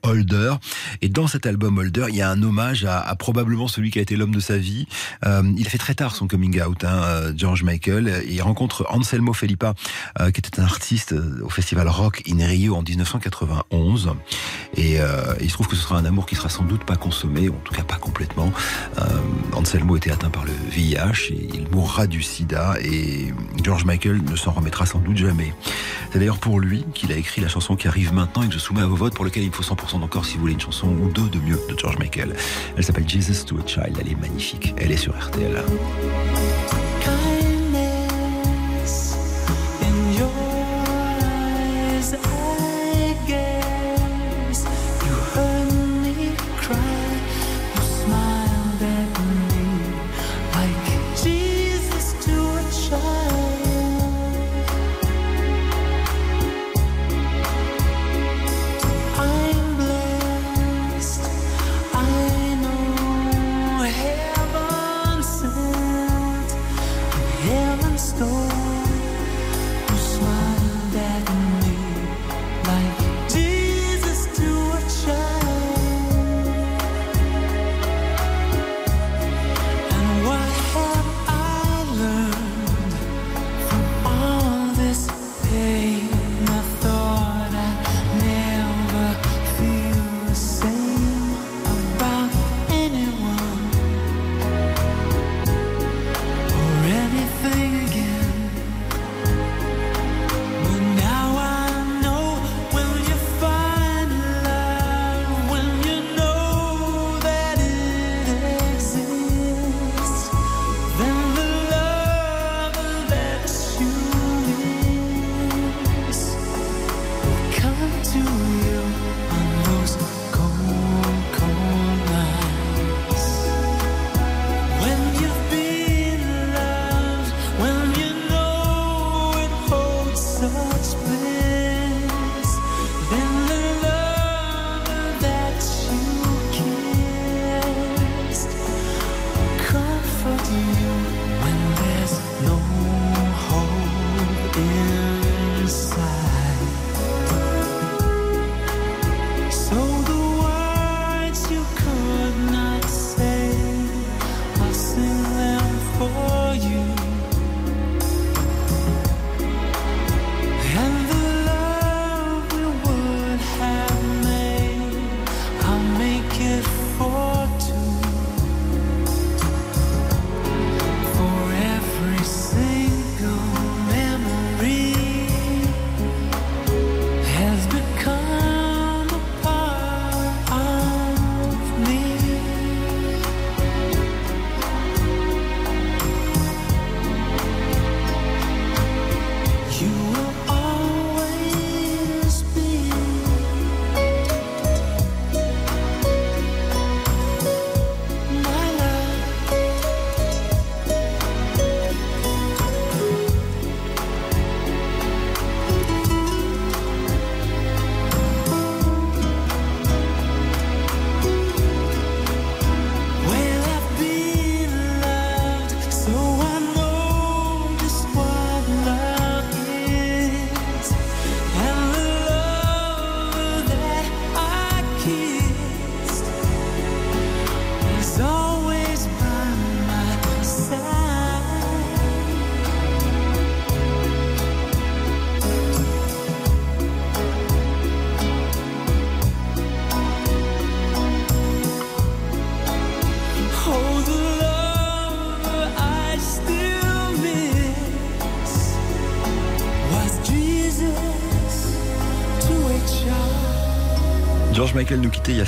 Et dans cet album Holder, il y a un hommage à, probablement celui qui a été l'homme de sa vie. Euh, il a fait très tard son coming out, hein, euh, George Michael. Il rencontre Anselmo Felipa, euh, qui était un artiste au festival Rock in Rio en 1991. Et il se trouve que ce sera un amour qui sera sans doute pas consommé, en tout cas pas complètement. Anselmo était atteint par le VIH et il mourra du sida. Et George Michael ne s'en remettra sans doute jamais. C'est d'ailleurs pour lui qu'il a écrit la chanson qui arrive maintenant et que je soumets à vos votes, pour lequel il faut 100% d'encore si vous voulez une chanson ou deux de mieux de George Michael. Elle s'appelle Jesus to a Child, elle est magnifique, elle est sur RTL.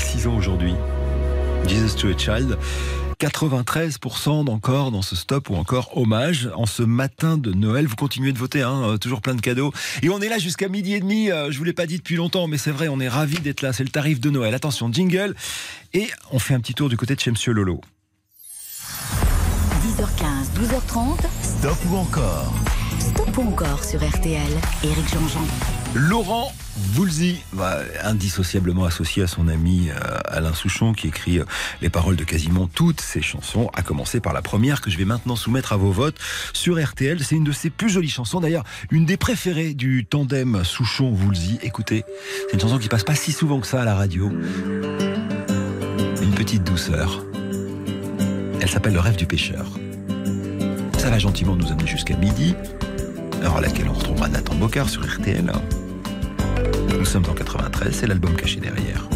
6 ans aujourd'hui. Jesus to a Child. 93% d'encore dans ce stop ou encore hommage en ce matin de Noël. Vous continuez de voter, hein, euh, toujours plein de cadeaux. Et on est là jusqu'à midi et demi. euh, je vous l'ai pas dit depuis longtemps, mais c'est vrai, on est ravis d'être là. C'est le tarif de Noël. Attention, jingle. Et on fait un petit tour du côté de chez Monsieur Lolo.
10h15, 12h30.
Stop ou encore?
Stop ou encore sur RTL. Éric Jean-Jean.
Laurent Voulzy, bah, indissociablement associé à son ami euh, Alain Souchon, qui écrit euh, les paroles de quasiment toutes ses chansons, à commencer par la première que je vais maintenant soumettre à vos votes sur RTL. C'est une de ses plus jolies chansons, d'ailleurs, une des préférées du tandem Souchon-Voulzy. Écoutez, c'est une chanson qui passe pas si souvent que ça à la radio. Une petite douceur. Elle s'appelle Le rêve du pêcheur. Ça va gentiment nous amener jusqu'à midi, heure à laquelle on retrouvera Nathan Bocard sur RTL. Nous sommes en 93, c'est l'album caché derrière.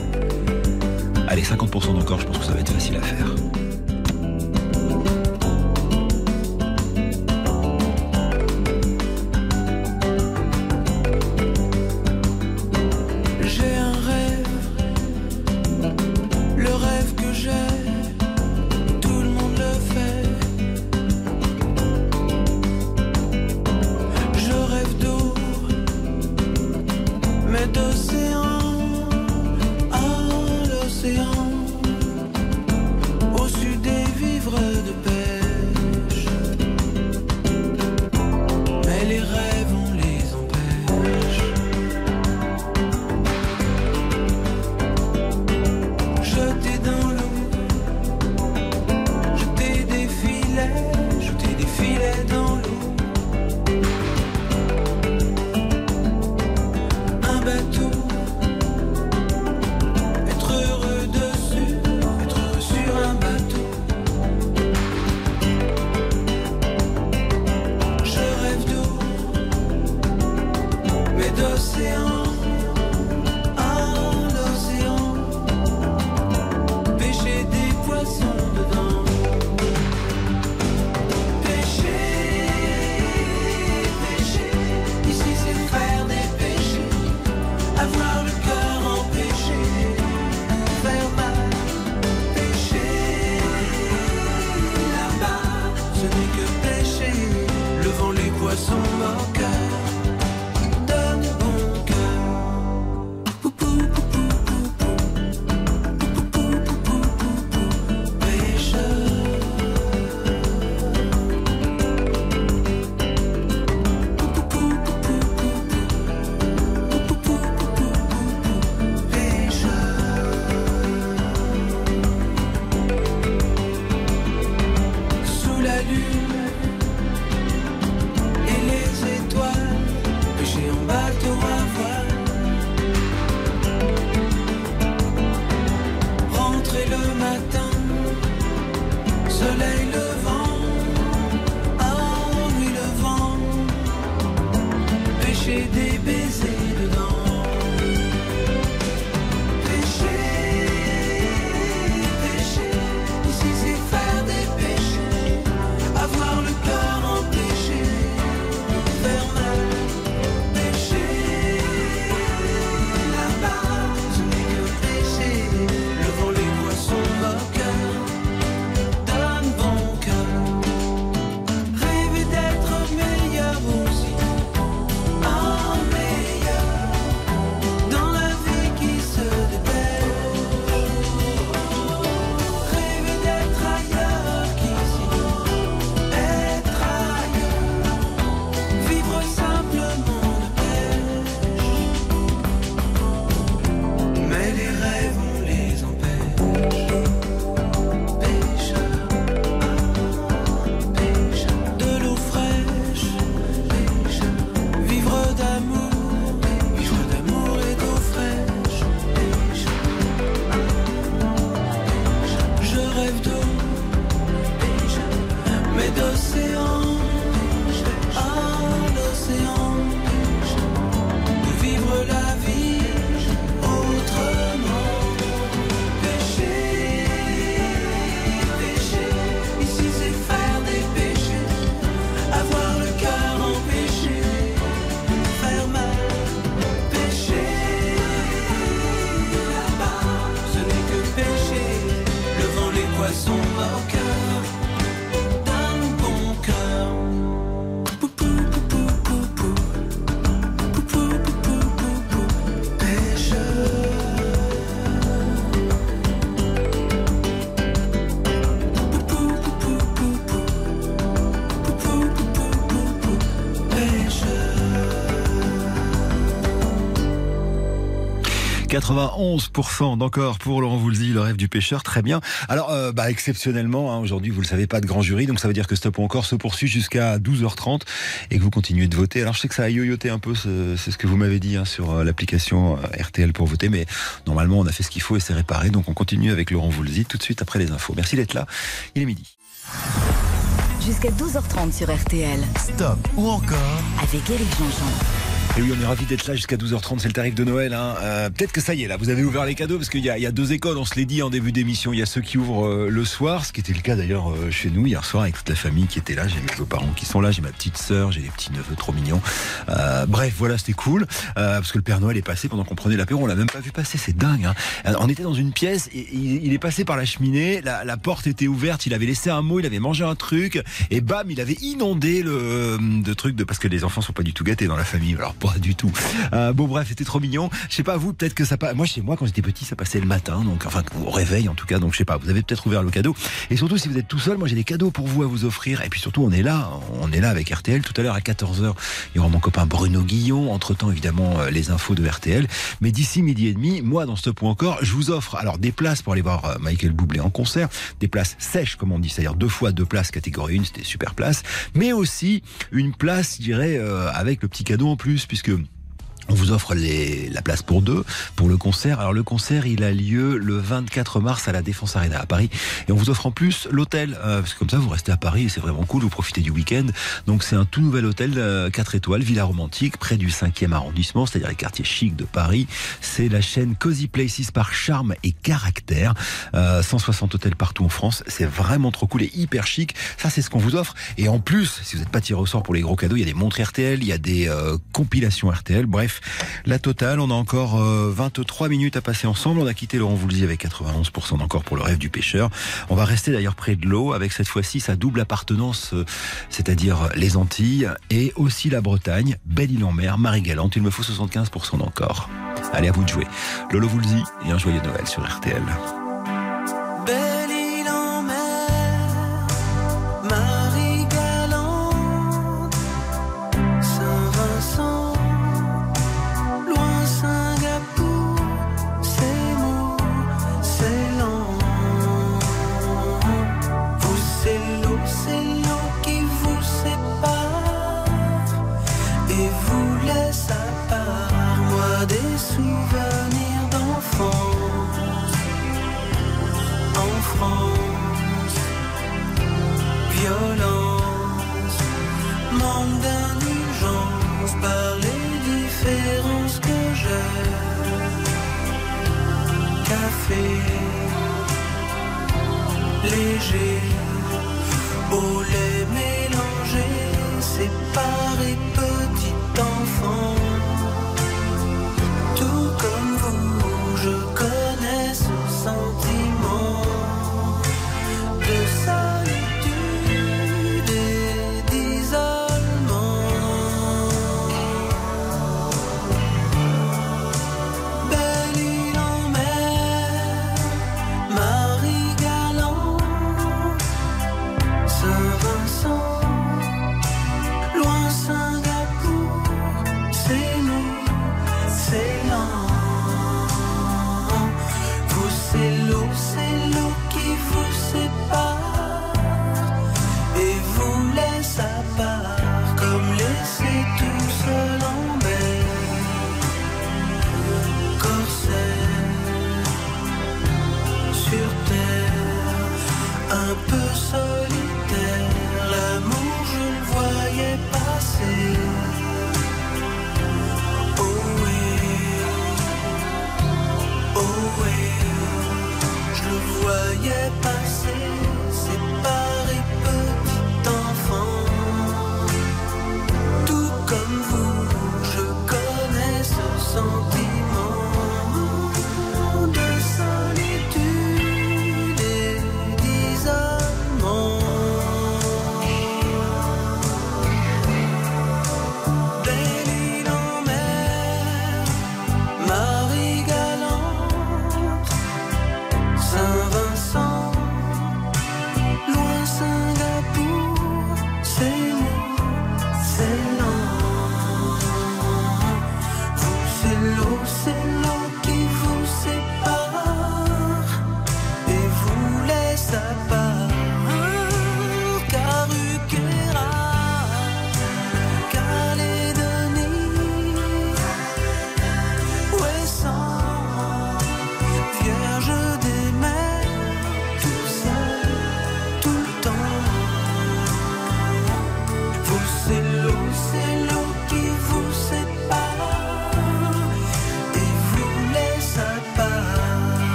Allez, 50% d'encore, je pense que ça va être facile à faire.
sombra
91% d'encore pour Laurent Voulzy, le rêve du pêcheur, très bien. Alors, euh, bah, exceptionnellement, hein, aujourd'hui, vous le savez, pas de grand jury, donc ça veut dire que Stop ou encore se poursuit jusqu'à 12h30 et que vous continuez de voter. Alors, je sais que ça a yoyoté un peu, ce- c'est ce que vous m'avez dit hein, sur euh, l'application euh, RTL pour voter, mais normalement, on a fait ce qu'il faut et c'est réparé, donc on continue avec Laurent Voulzy tout de suite après les infos. Merci d'être là, il est midi.
Jusqu'à 12h30 sur RTL.
Stop ou encore
Avec Eric Jean-Jean.
Et oui, on est ravis d'être là jusqu'à 12h30, c'est le tarif de Noël. Hein. Euh, Peut-être que ça y est, là, vous avez ouvert les cadeaux, parce qu'il y, a- deux écoles, on se l'est dit en début d'émission. Il y a ceux qui ouvrent euh, le soir, ce qui était le cas d'ailleurs euh, chez nous hier soir avec toute la famille qui était là. J'ai mes beaux-parents qui sont là, j'ai ma petite sœur, j'ai des petits neveux trop mignons. Bref, voilà, c'était cool, parce que le Père Noël est passé pendant qu'on prenait l'apéro, on l'a même pas vu passer, c'est dingue. Hein. On était dans une pièce, il, est passé par la cheminée, la, porte était ouverte, il avait laissé un mot, il avait mangé un truc, et bam, il avait inondé le de trucs de parce que les enfants sont pas du tout gâtés dans la famille, pas du tout. Euh, bon bref, c'était trop mignon. Je sais pas vous, peut-être que ça passe. Moi chez moi quand j'étais petit, ça passait le matin, donc enfin au réveil en tout cas. Donc je sais pas. Vous avez peut-être ouvert le cadeau. Et surtout si vous êtes tout seul, moi j'ai des cadeaux pour vous à vous offrir. Et puis surtout on est là, on est là avec RTL. Tout à l'heure à 14h, il y aura mon copain Bruno Guillon. Entre temps évidemment euh, les infos de RTL. Mais d'ici midi et demi, moi dans ce point encore, je vous offre alors des places pour aller voir euh, Michael Bublé en concert, des places sèches comme on dit, c'est-à-dire deux fois deux places catégorie 1, c'était super place, mais aussi une place, je dirais, avec le petit cadeau en plus, puisque on vous offre les, la place pour deux pour le concert. Alors le concert, il a lieu le 24 mars à la Défense Arena à Paris. Et on vous offre en plus l'hôtel. euh, parce que comme ça, vous restez à Paris et c'est vraiment cool. Vous profitez du week-end. Donc c'est un tout nouvel hôtel euh, 4 étoiles, Villa Romantique, près du 5e arrondissement, c'est-à-dire les quartiers chics de Paris. C'est la chaîne Cozy Places par charme et caractère. Euh, 160 hôtels partout en France. C'est vraiment trop cool et hyper chic. Ça, c'est ce qu'on vous offre. Et en plus, si vous n'êtes pas tiré au sort pour les gros cadeaux, il y a des montres RTL, il y a des euh, compilations RTL. Bref, la totale, on a encore euh, 23 minutes à passer ensemble. On a quitté Laurent Voulzy avec 91% d'encore pour le rêve du pêcheur. On va rester d'ailleurs près de l'eau avec cette fois-ci sa double appartenance, euh, c'est-à-dire les Antilles et aussi la Bretagne, Belle-Île-en-Mer, Marie-Galante. Il me faut 75% d'encore. Allez, à vous de jouer. Lolo Voulzy et un joyeux Noël sur RTL.
Café, léger,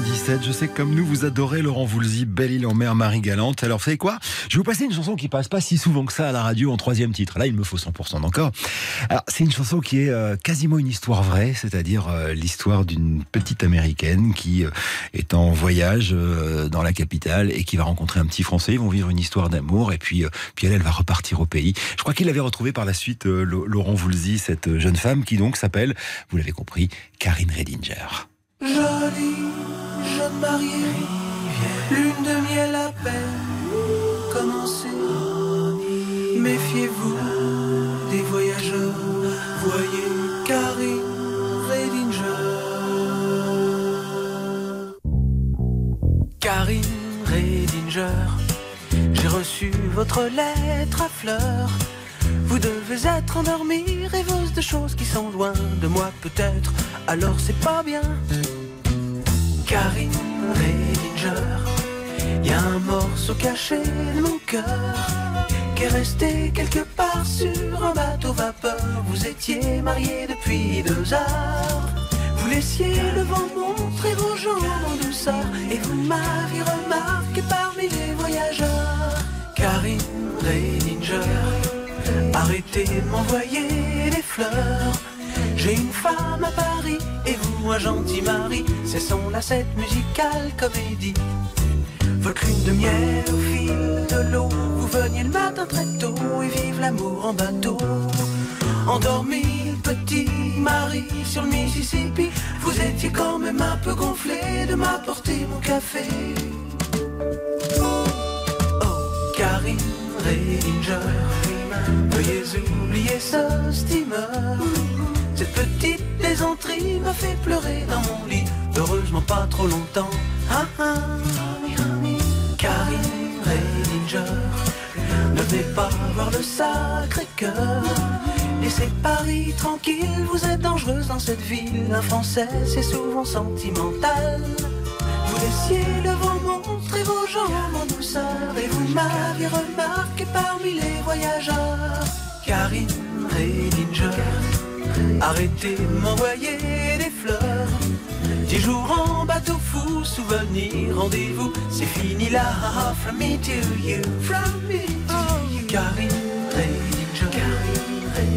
97, je sais que comme nous, vous adorez Laurent Voulzy, Belle Île en mer, Marie Galante. Alors, vous savez quoi? Je vais vous passer une chanson qui passe pas si souvent que ça à la radio en troisième titre. Là, il me faut 100% d'encore. Alors, c'est une chanson qui est euh, quasiment une histoire vraie, c'est-à-dire euh, l'histoire d'une petite américaine qui euh, est en voyage dans la capitale et qui va rencontrer un petit français. Ils vont vivre une histoire d'amour et puis, puis elle, elle va repartir au pays. Je crois qu'il avait retrouvé par la suite Laurent Voulzy, cette jeune femme qui donc s'appelle, vous l'avez compris, Karine Redinger.
Jolie mariée, lune de miel à peine commencée. Méfiez-vous des voyageurs, voyez Karine Redinger. Karine Redinger, j'ai reçu votre lettre à fleurs. Vous devez être endormie, rêveuse de choses qui sont loin de moi peut-être, alors c'est pas bien. Karine Redinger, y a un morceau caché de mon cœur qui est resté quelque part sur un bateau vapeur. Vous étiez mariés depuis deux heures. Vous laissiez le vent montrer vos jambes en douceur et vous m'aviez remarqué parmi les voyageurs. Karine Redinger, arrêtez de m'envoyer des fleurs. J'ai une femme à Paris et un gentil mari. C'est son lacette musicale comédie. Votre de miel au fil de l'eau. Vous veniez le matin très tôt et vive l'amour en bateau. Endormi, petit mari sur le Mississippi. Vous étiez quand même un peu gonflé de m'apporter mon café. Oh, Karine Redinger, veuillez oublier ce steamer. Cette petite plaisanterie m'a fait pleurer dans mon lit. Heureusement pas trop longtemps. Ah, ah. Ne venez pas voir le sacré cœur. Laissez Paris tranquille, vous êtes dangereuse dans cette ville. Un Français, c'est souvent sentimental. Vous laissiez le vent montrer vos jambes en douceur et vous m'aviez remarqué parmi les voyageurs. Karine Redinger, arrêtez de m'envoyer des fleurs. Dix jours en bateau fou, souvenir, rendez-vous, c'est fini là. From me to you, from me to you. Karine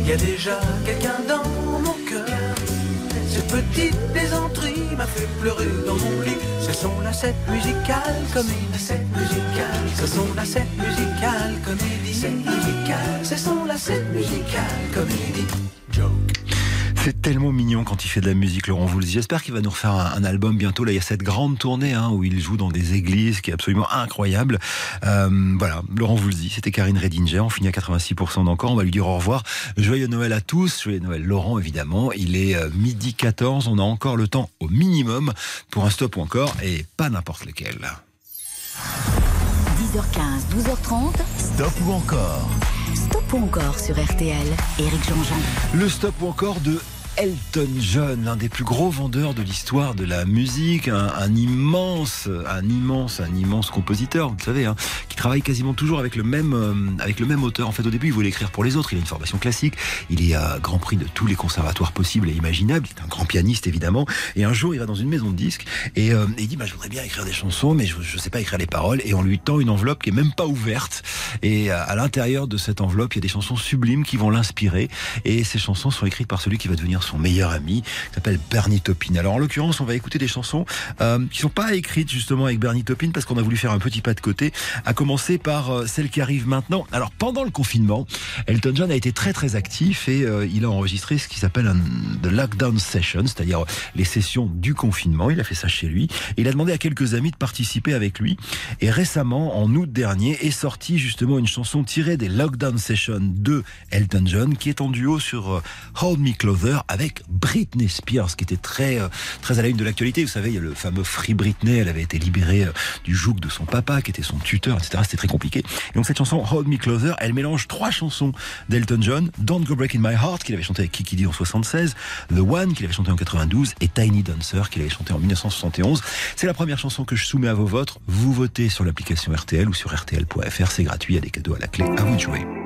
il y a déjà quelqu'un dans mon cœur. Cette petite plaisanterie m'a fait pleurer dans mon lit. C'est son lacette musicale comédie. Lacette musicale. C'est son lacette musicale comédie. C'est musical. C'est son lacette musicale comédie. Joke.
C'est tellement mignon quand il fait de la musique, Laurent Voulzy. J'espère qu'il va nous refaire un, un album bientôt. Là, il y a cette grande tournée hein, où il joue dans des églises qui est absolument incroyable. Euh, voilà, Laurent Voulzy, c'était Karine Redinger. On finit à 86% d'encore. On va lui dire au revoir. Joyeux Noël à tous. Joyeux Noël, Laurent, évidemment. Il est euh, midi 14. On a encore le temps au minimum pour un stop ou encore et pas n'importe lequel.
10h15, 12h30.
Stop ou encore?
Stop ou encore sur RTL. Éric Jean-Jean.
Le stop ou encore de Elton John, l'un des plus gros vendeurs de l'histoire de la musique, un, un immense, un immense, un immense compositeur, vous le savez, hein, qui travaille quasiment toujours avec le même, euh, avec le même auteur. En fait, au début, il voulait écrire pour les autres. Il a une formation classique. Il est à Grand Prix de tous les conservatoires possibles et imaginables. Il est un grand pianiste, évidemment. Et un jour, il va dans une maison de disques et, euh, il dit, bah, je voudrais bien écrire des chansons, mais je, je sais pas écrire les paroles. Et on lui tend une enveloppe qui est même pas ouverte. Et à, à l'intérieur de cette enveloppe, il y a des chansons sublimes qui vont l'inspirer. Et ces chansons sont écrites par celui qui va devenir son meilleur ami, qui s'appelle Bernie Taupin. Alors en l'occurrence, on va écouter des chansons euh, qui sont pas écrites justement avec Bernie Taupin parce qu'on a voulu faire un petit pas de côté, à commencer par euh, celle qui arrive maintenant. Alors pendant le confinement, Elton John a été très très actif et euh, il a enregistré ce qui s'appelle un The Lockdown Session, c'est-à-dire les sessions du confinement. Il a fait ça chez lui et il a demandé à quelques amis de participer avec lui. Et récemment, en août dernier, est sortie justement une chanson tirée des Lockdown Sessions de Elton John qui est en duo sur euh, Hold Me Closer avec Britney Spears qui était très euh, très à la une de l'actualité. Vous savez, il y a le fameux Free Britney. Elle avait été libérée euh, du joug de son papa qui était son tuteur, etc. C'était très compliqué. Et donc cette chanson Hold Me Closer, elle mélange trois chansons d'Elton John Don't Go Breaking My Heart qu'il avait chanté avec Kiki Dee en 76, The One qu'il avait chanté en 92 et Tiny Dancer qu'il avait chanté en 1971. C'est la première chanson que je soumets à vos votes. Vous votez sur l'application RTL ou sur RTL.fr. C'est gratuit. Il y a des cadeaux à la clé. À vous de jouer.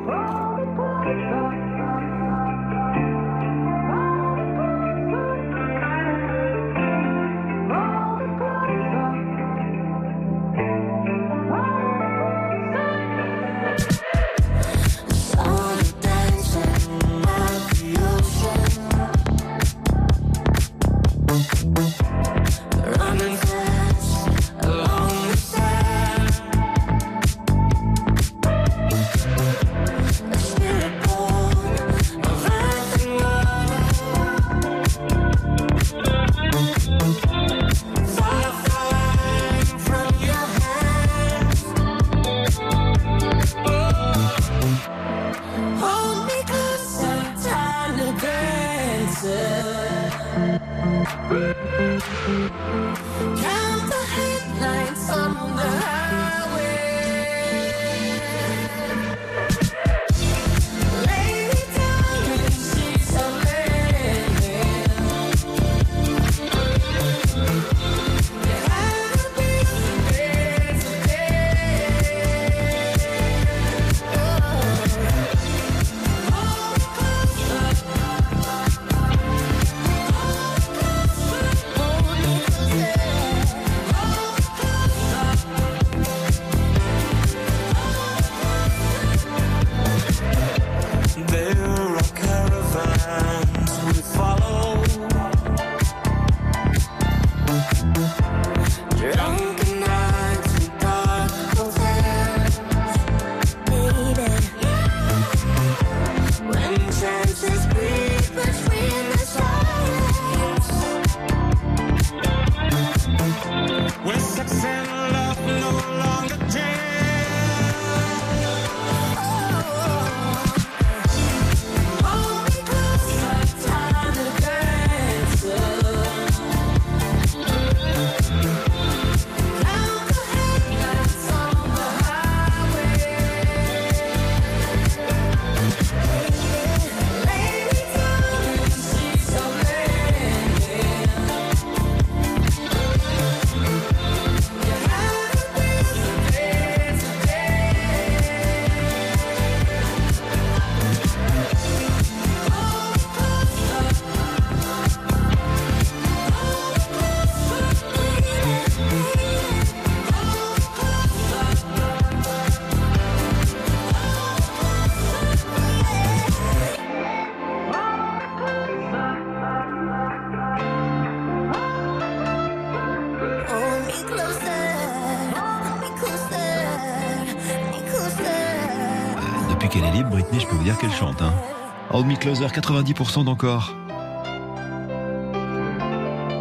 Closer,
90% d'encore.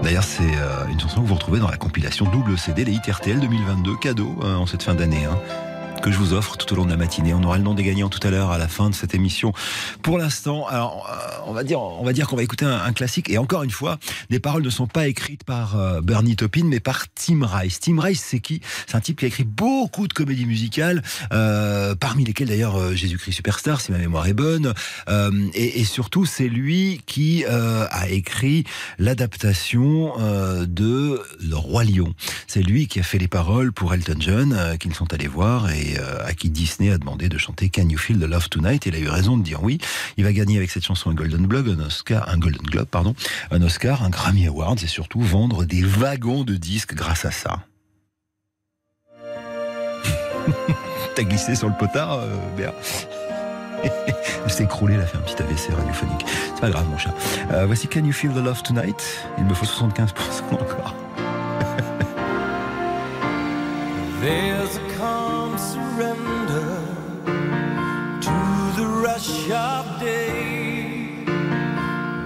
D'ailleurs, c'est euh, une chanson que vous retrouvez dans la compilation double CD, les hit RTL 2022, cadeau euh, en cette fin d'année. hein, que je vous offre tout au long de la matinée. On aura le nom des gagnants tout à l'heure à la fin de cette émission. Pour l'instant, euh, on va dire, qu'on va écouter un, classique. Et encore une fois, les paroles ne sont pas écrites par Bernie Taupin, mais par Tim Rice. Tim Rice, c'est qui? C'est un type qui a écrit beaucoup de comédies musicales, euh, parmi lesquelles d'ailleurs euh, Jésus-Christ Superstar, si ma mémoire est bonne. Euh, et, surtout, c'est lui qui a écrit l'adaptation de Le Roi Lion. C'est lui qui a fait les paroles pour Elton John, qu'ils sont allés voir et à qui Disney a demandé de chanter Can You Feel the Love Tonight? Il a eu raison de dire oui. Il va gagner avec cette chanson un Golden Globe, un Oscar, un Golden Globe, pardon, un Oscar, un Grammy Awards et surtout vendre des wagons de disques grâce à ça. <laughs> T'as glissé sur le potard, euh, Béa <laughs> Elle s'est écroulée, elle a fait un petit AVC radiophonique. C'est pas grave, mon chat. Euh, voici Can You Feel the Love Tonight? Il me faut 75% encore. <laughs>
There's a calm surrender to the rush of day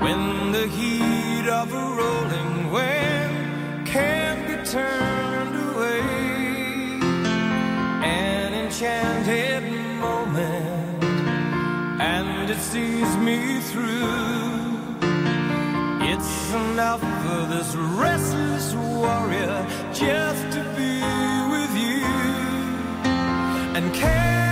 when the heat of turned away. An enchanted moment, and it sees me through. It's enough for this restless warrior just to be with you. And can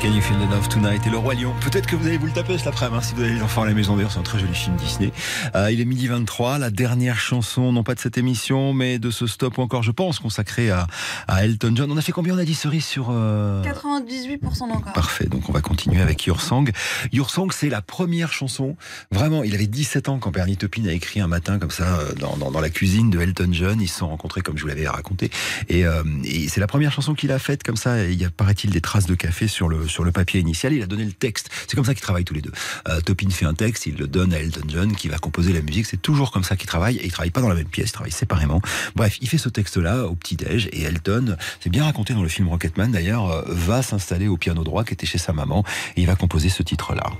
Can You Feel the Love Tonight
et le Roi Lion. Peut-être que vous allez vous le taper cet après-midi hein, si vous avez les enfants à la maison. D'ailleurs, c'est un très joli film Disney. Euh, il est midi 23, la dernière chanson, non pas de cette émission, mais de ce stop ou encore, je pense, consacré à, à Elton John. On a fait combien On a dit cerise sur... euh,
98% d'encore.
Parfait, donc on va continuer avec Your Song. Your Song, c'est la première chanson. Vraiment, il avait 17 ans quand Bernie Taupin a écrit un matin comme ça euh, dans, dans, dans la cuisine de Elton John. Ils se sont rencontrés comme je vous l'avais raconté. Et, euh, et c'est la première chanson qu'il a faite comme ça. Il y a, paraît-il, des traces de café sur le, sur le papier initial. Il a donné le texte. C'est comme ça qu'ils travaillent tous les deux. Euh, Taupin fait un texte, il le donne à Elton John qui va composer la musique. C'est toujours comme ça qu'ils travaillent. Et ils travaillent pas dans la même pièce, ils travaillent séparément. Bref, il fait ce texte-là au petit-déj. Et Elton, c'est bien raconté dans le film Rocketman d'ailleurs, euh, va s'installer au piano droit qui était chez sa maman. Et il va composer ce titre-là.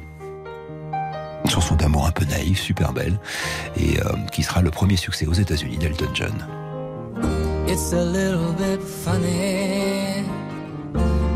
Une chanson d'amour un peu naïve, super belle, et euh, qui sera le premier succès aux États-Unis d'Elton John.
It's a little bit funny,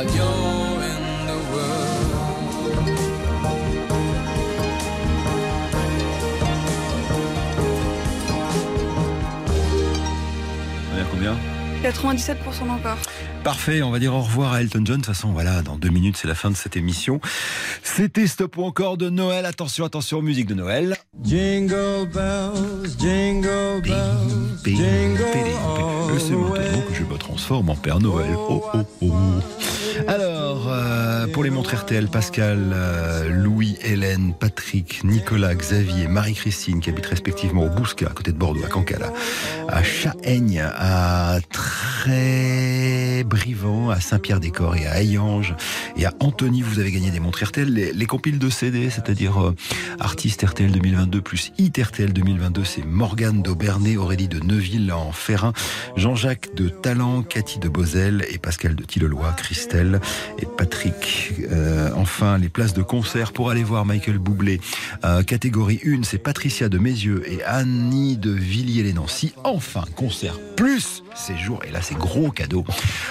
while you're in the world.
On est à combien
97% encore.
Parfait, on va dire au revoir à Elton John. De toute façon, voilà, dans deux minutes, c'est la fin de cette émission. C'était Stop ou encore de Noël. Attention, attention, musique de Noël.
Jingle bells, jingle bells,
Ping,
jingle
ping, ping. Et c'est maintenant que je me transforme en Père Noël. Oh, oh, oh. Alors, euh, pour les montres RTL, Pascal, euh, Louis, Hélène, Patrick, Nicolas, Xavier, Marie-Christine, qui habitent respectivement au Bousca, à côté de Bordeaux, à Cancala, à Chahaigne, à Très-Brivant, à Saint-Pierre-des-Corps et à Hayange, et à Antony, vous avez gagné des montres RTL, les, les compiles de CD, c'est-à-dire euh, Artiste RTL 2022 plus Hit RTL 2022, c'est Morgane d'Aubernay, Aurélie de Neuville en Ferrin, Jean-Jacques de Talent, Cathy de Bozel et Pascal de Tilleloy, Christelle et Patrick. Euh, enfin, les places de concert pour aller voir Michael Boublé. Euh, catégorie 1, c'est Patricia de Mézieux et Annie de Villiers-les-Nancy. Enfin, concert plus séjour. Et là, c'est gros cadeau.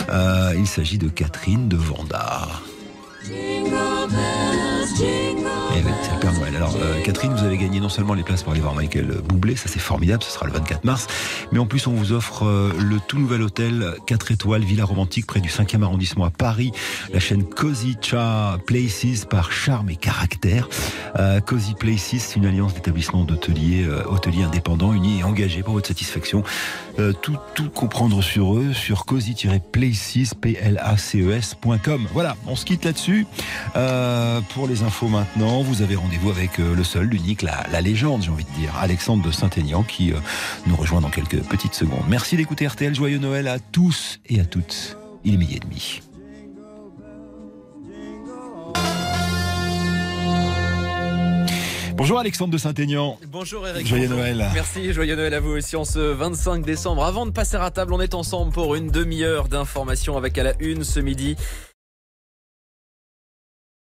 Euh, il s'agit de Catherine de Vanda. Oui, c'est le Père Noël. Alors, euh, Catherine, vous avez gagné non seulement les places pour aller voir Michael Boublé, ça c'est formidable, ce sera le 24 mars, mais en plus on vous offre euh, le tout nouvel hôtel 4 étoiles, Villa Romantique, près du 5e arrondissement à Paris, la chaîne Cozy Cha Places par charme et caractère. Euh, Cozy Places, c'est une alliance d'établissements d'hôteliers, euh, hôteliers indépendants, unis et engagés pour votre satisfaction. Tout, tout comprendre sur eux, sur cozy-places, P-L-A-C-E-S.com. Voilà, on se quitte là-dessus. Pour les infos maintenant, vous avez rendez-vous avec euh, le seul, l'unique, la, la légende, j'ai envie de dire, Alexandre de Saint-Aignan, qui euh, nous rejoint dans quelques petites secondes. Merci d'écouter RTL. Joyeux Noël à tous et à toutes. Il est midi et demi. Bonjour Alexandre de Saint-Aignan.
Bonjour Eric.
Joyeux
Bonjour.
Noël.
Merci, joyeux Noël à vous aussi en ce 25 décembre. Avant de passer à table, on est ensemble pour une demi-heure d'information avec à la une ce midi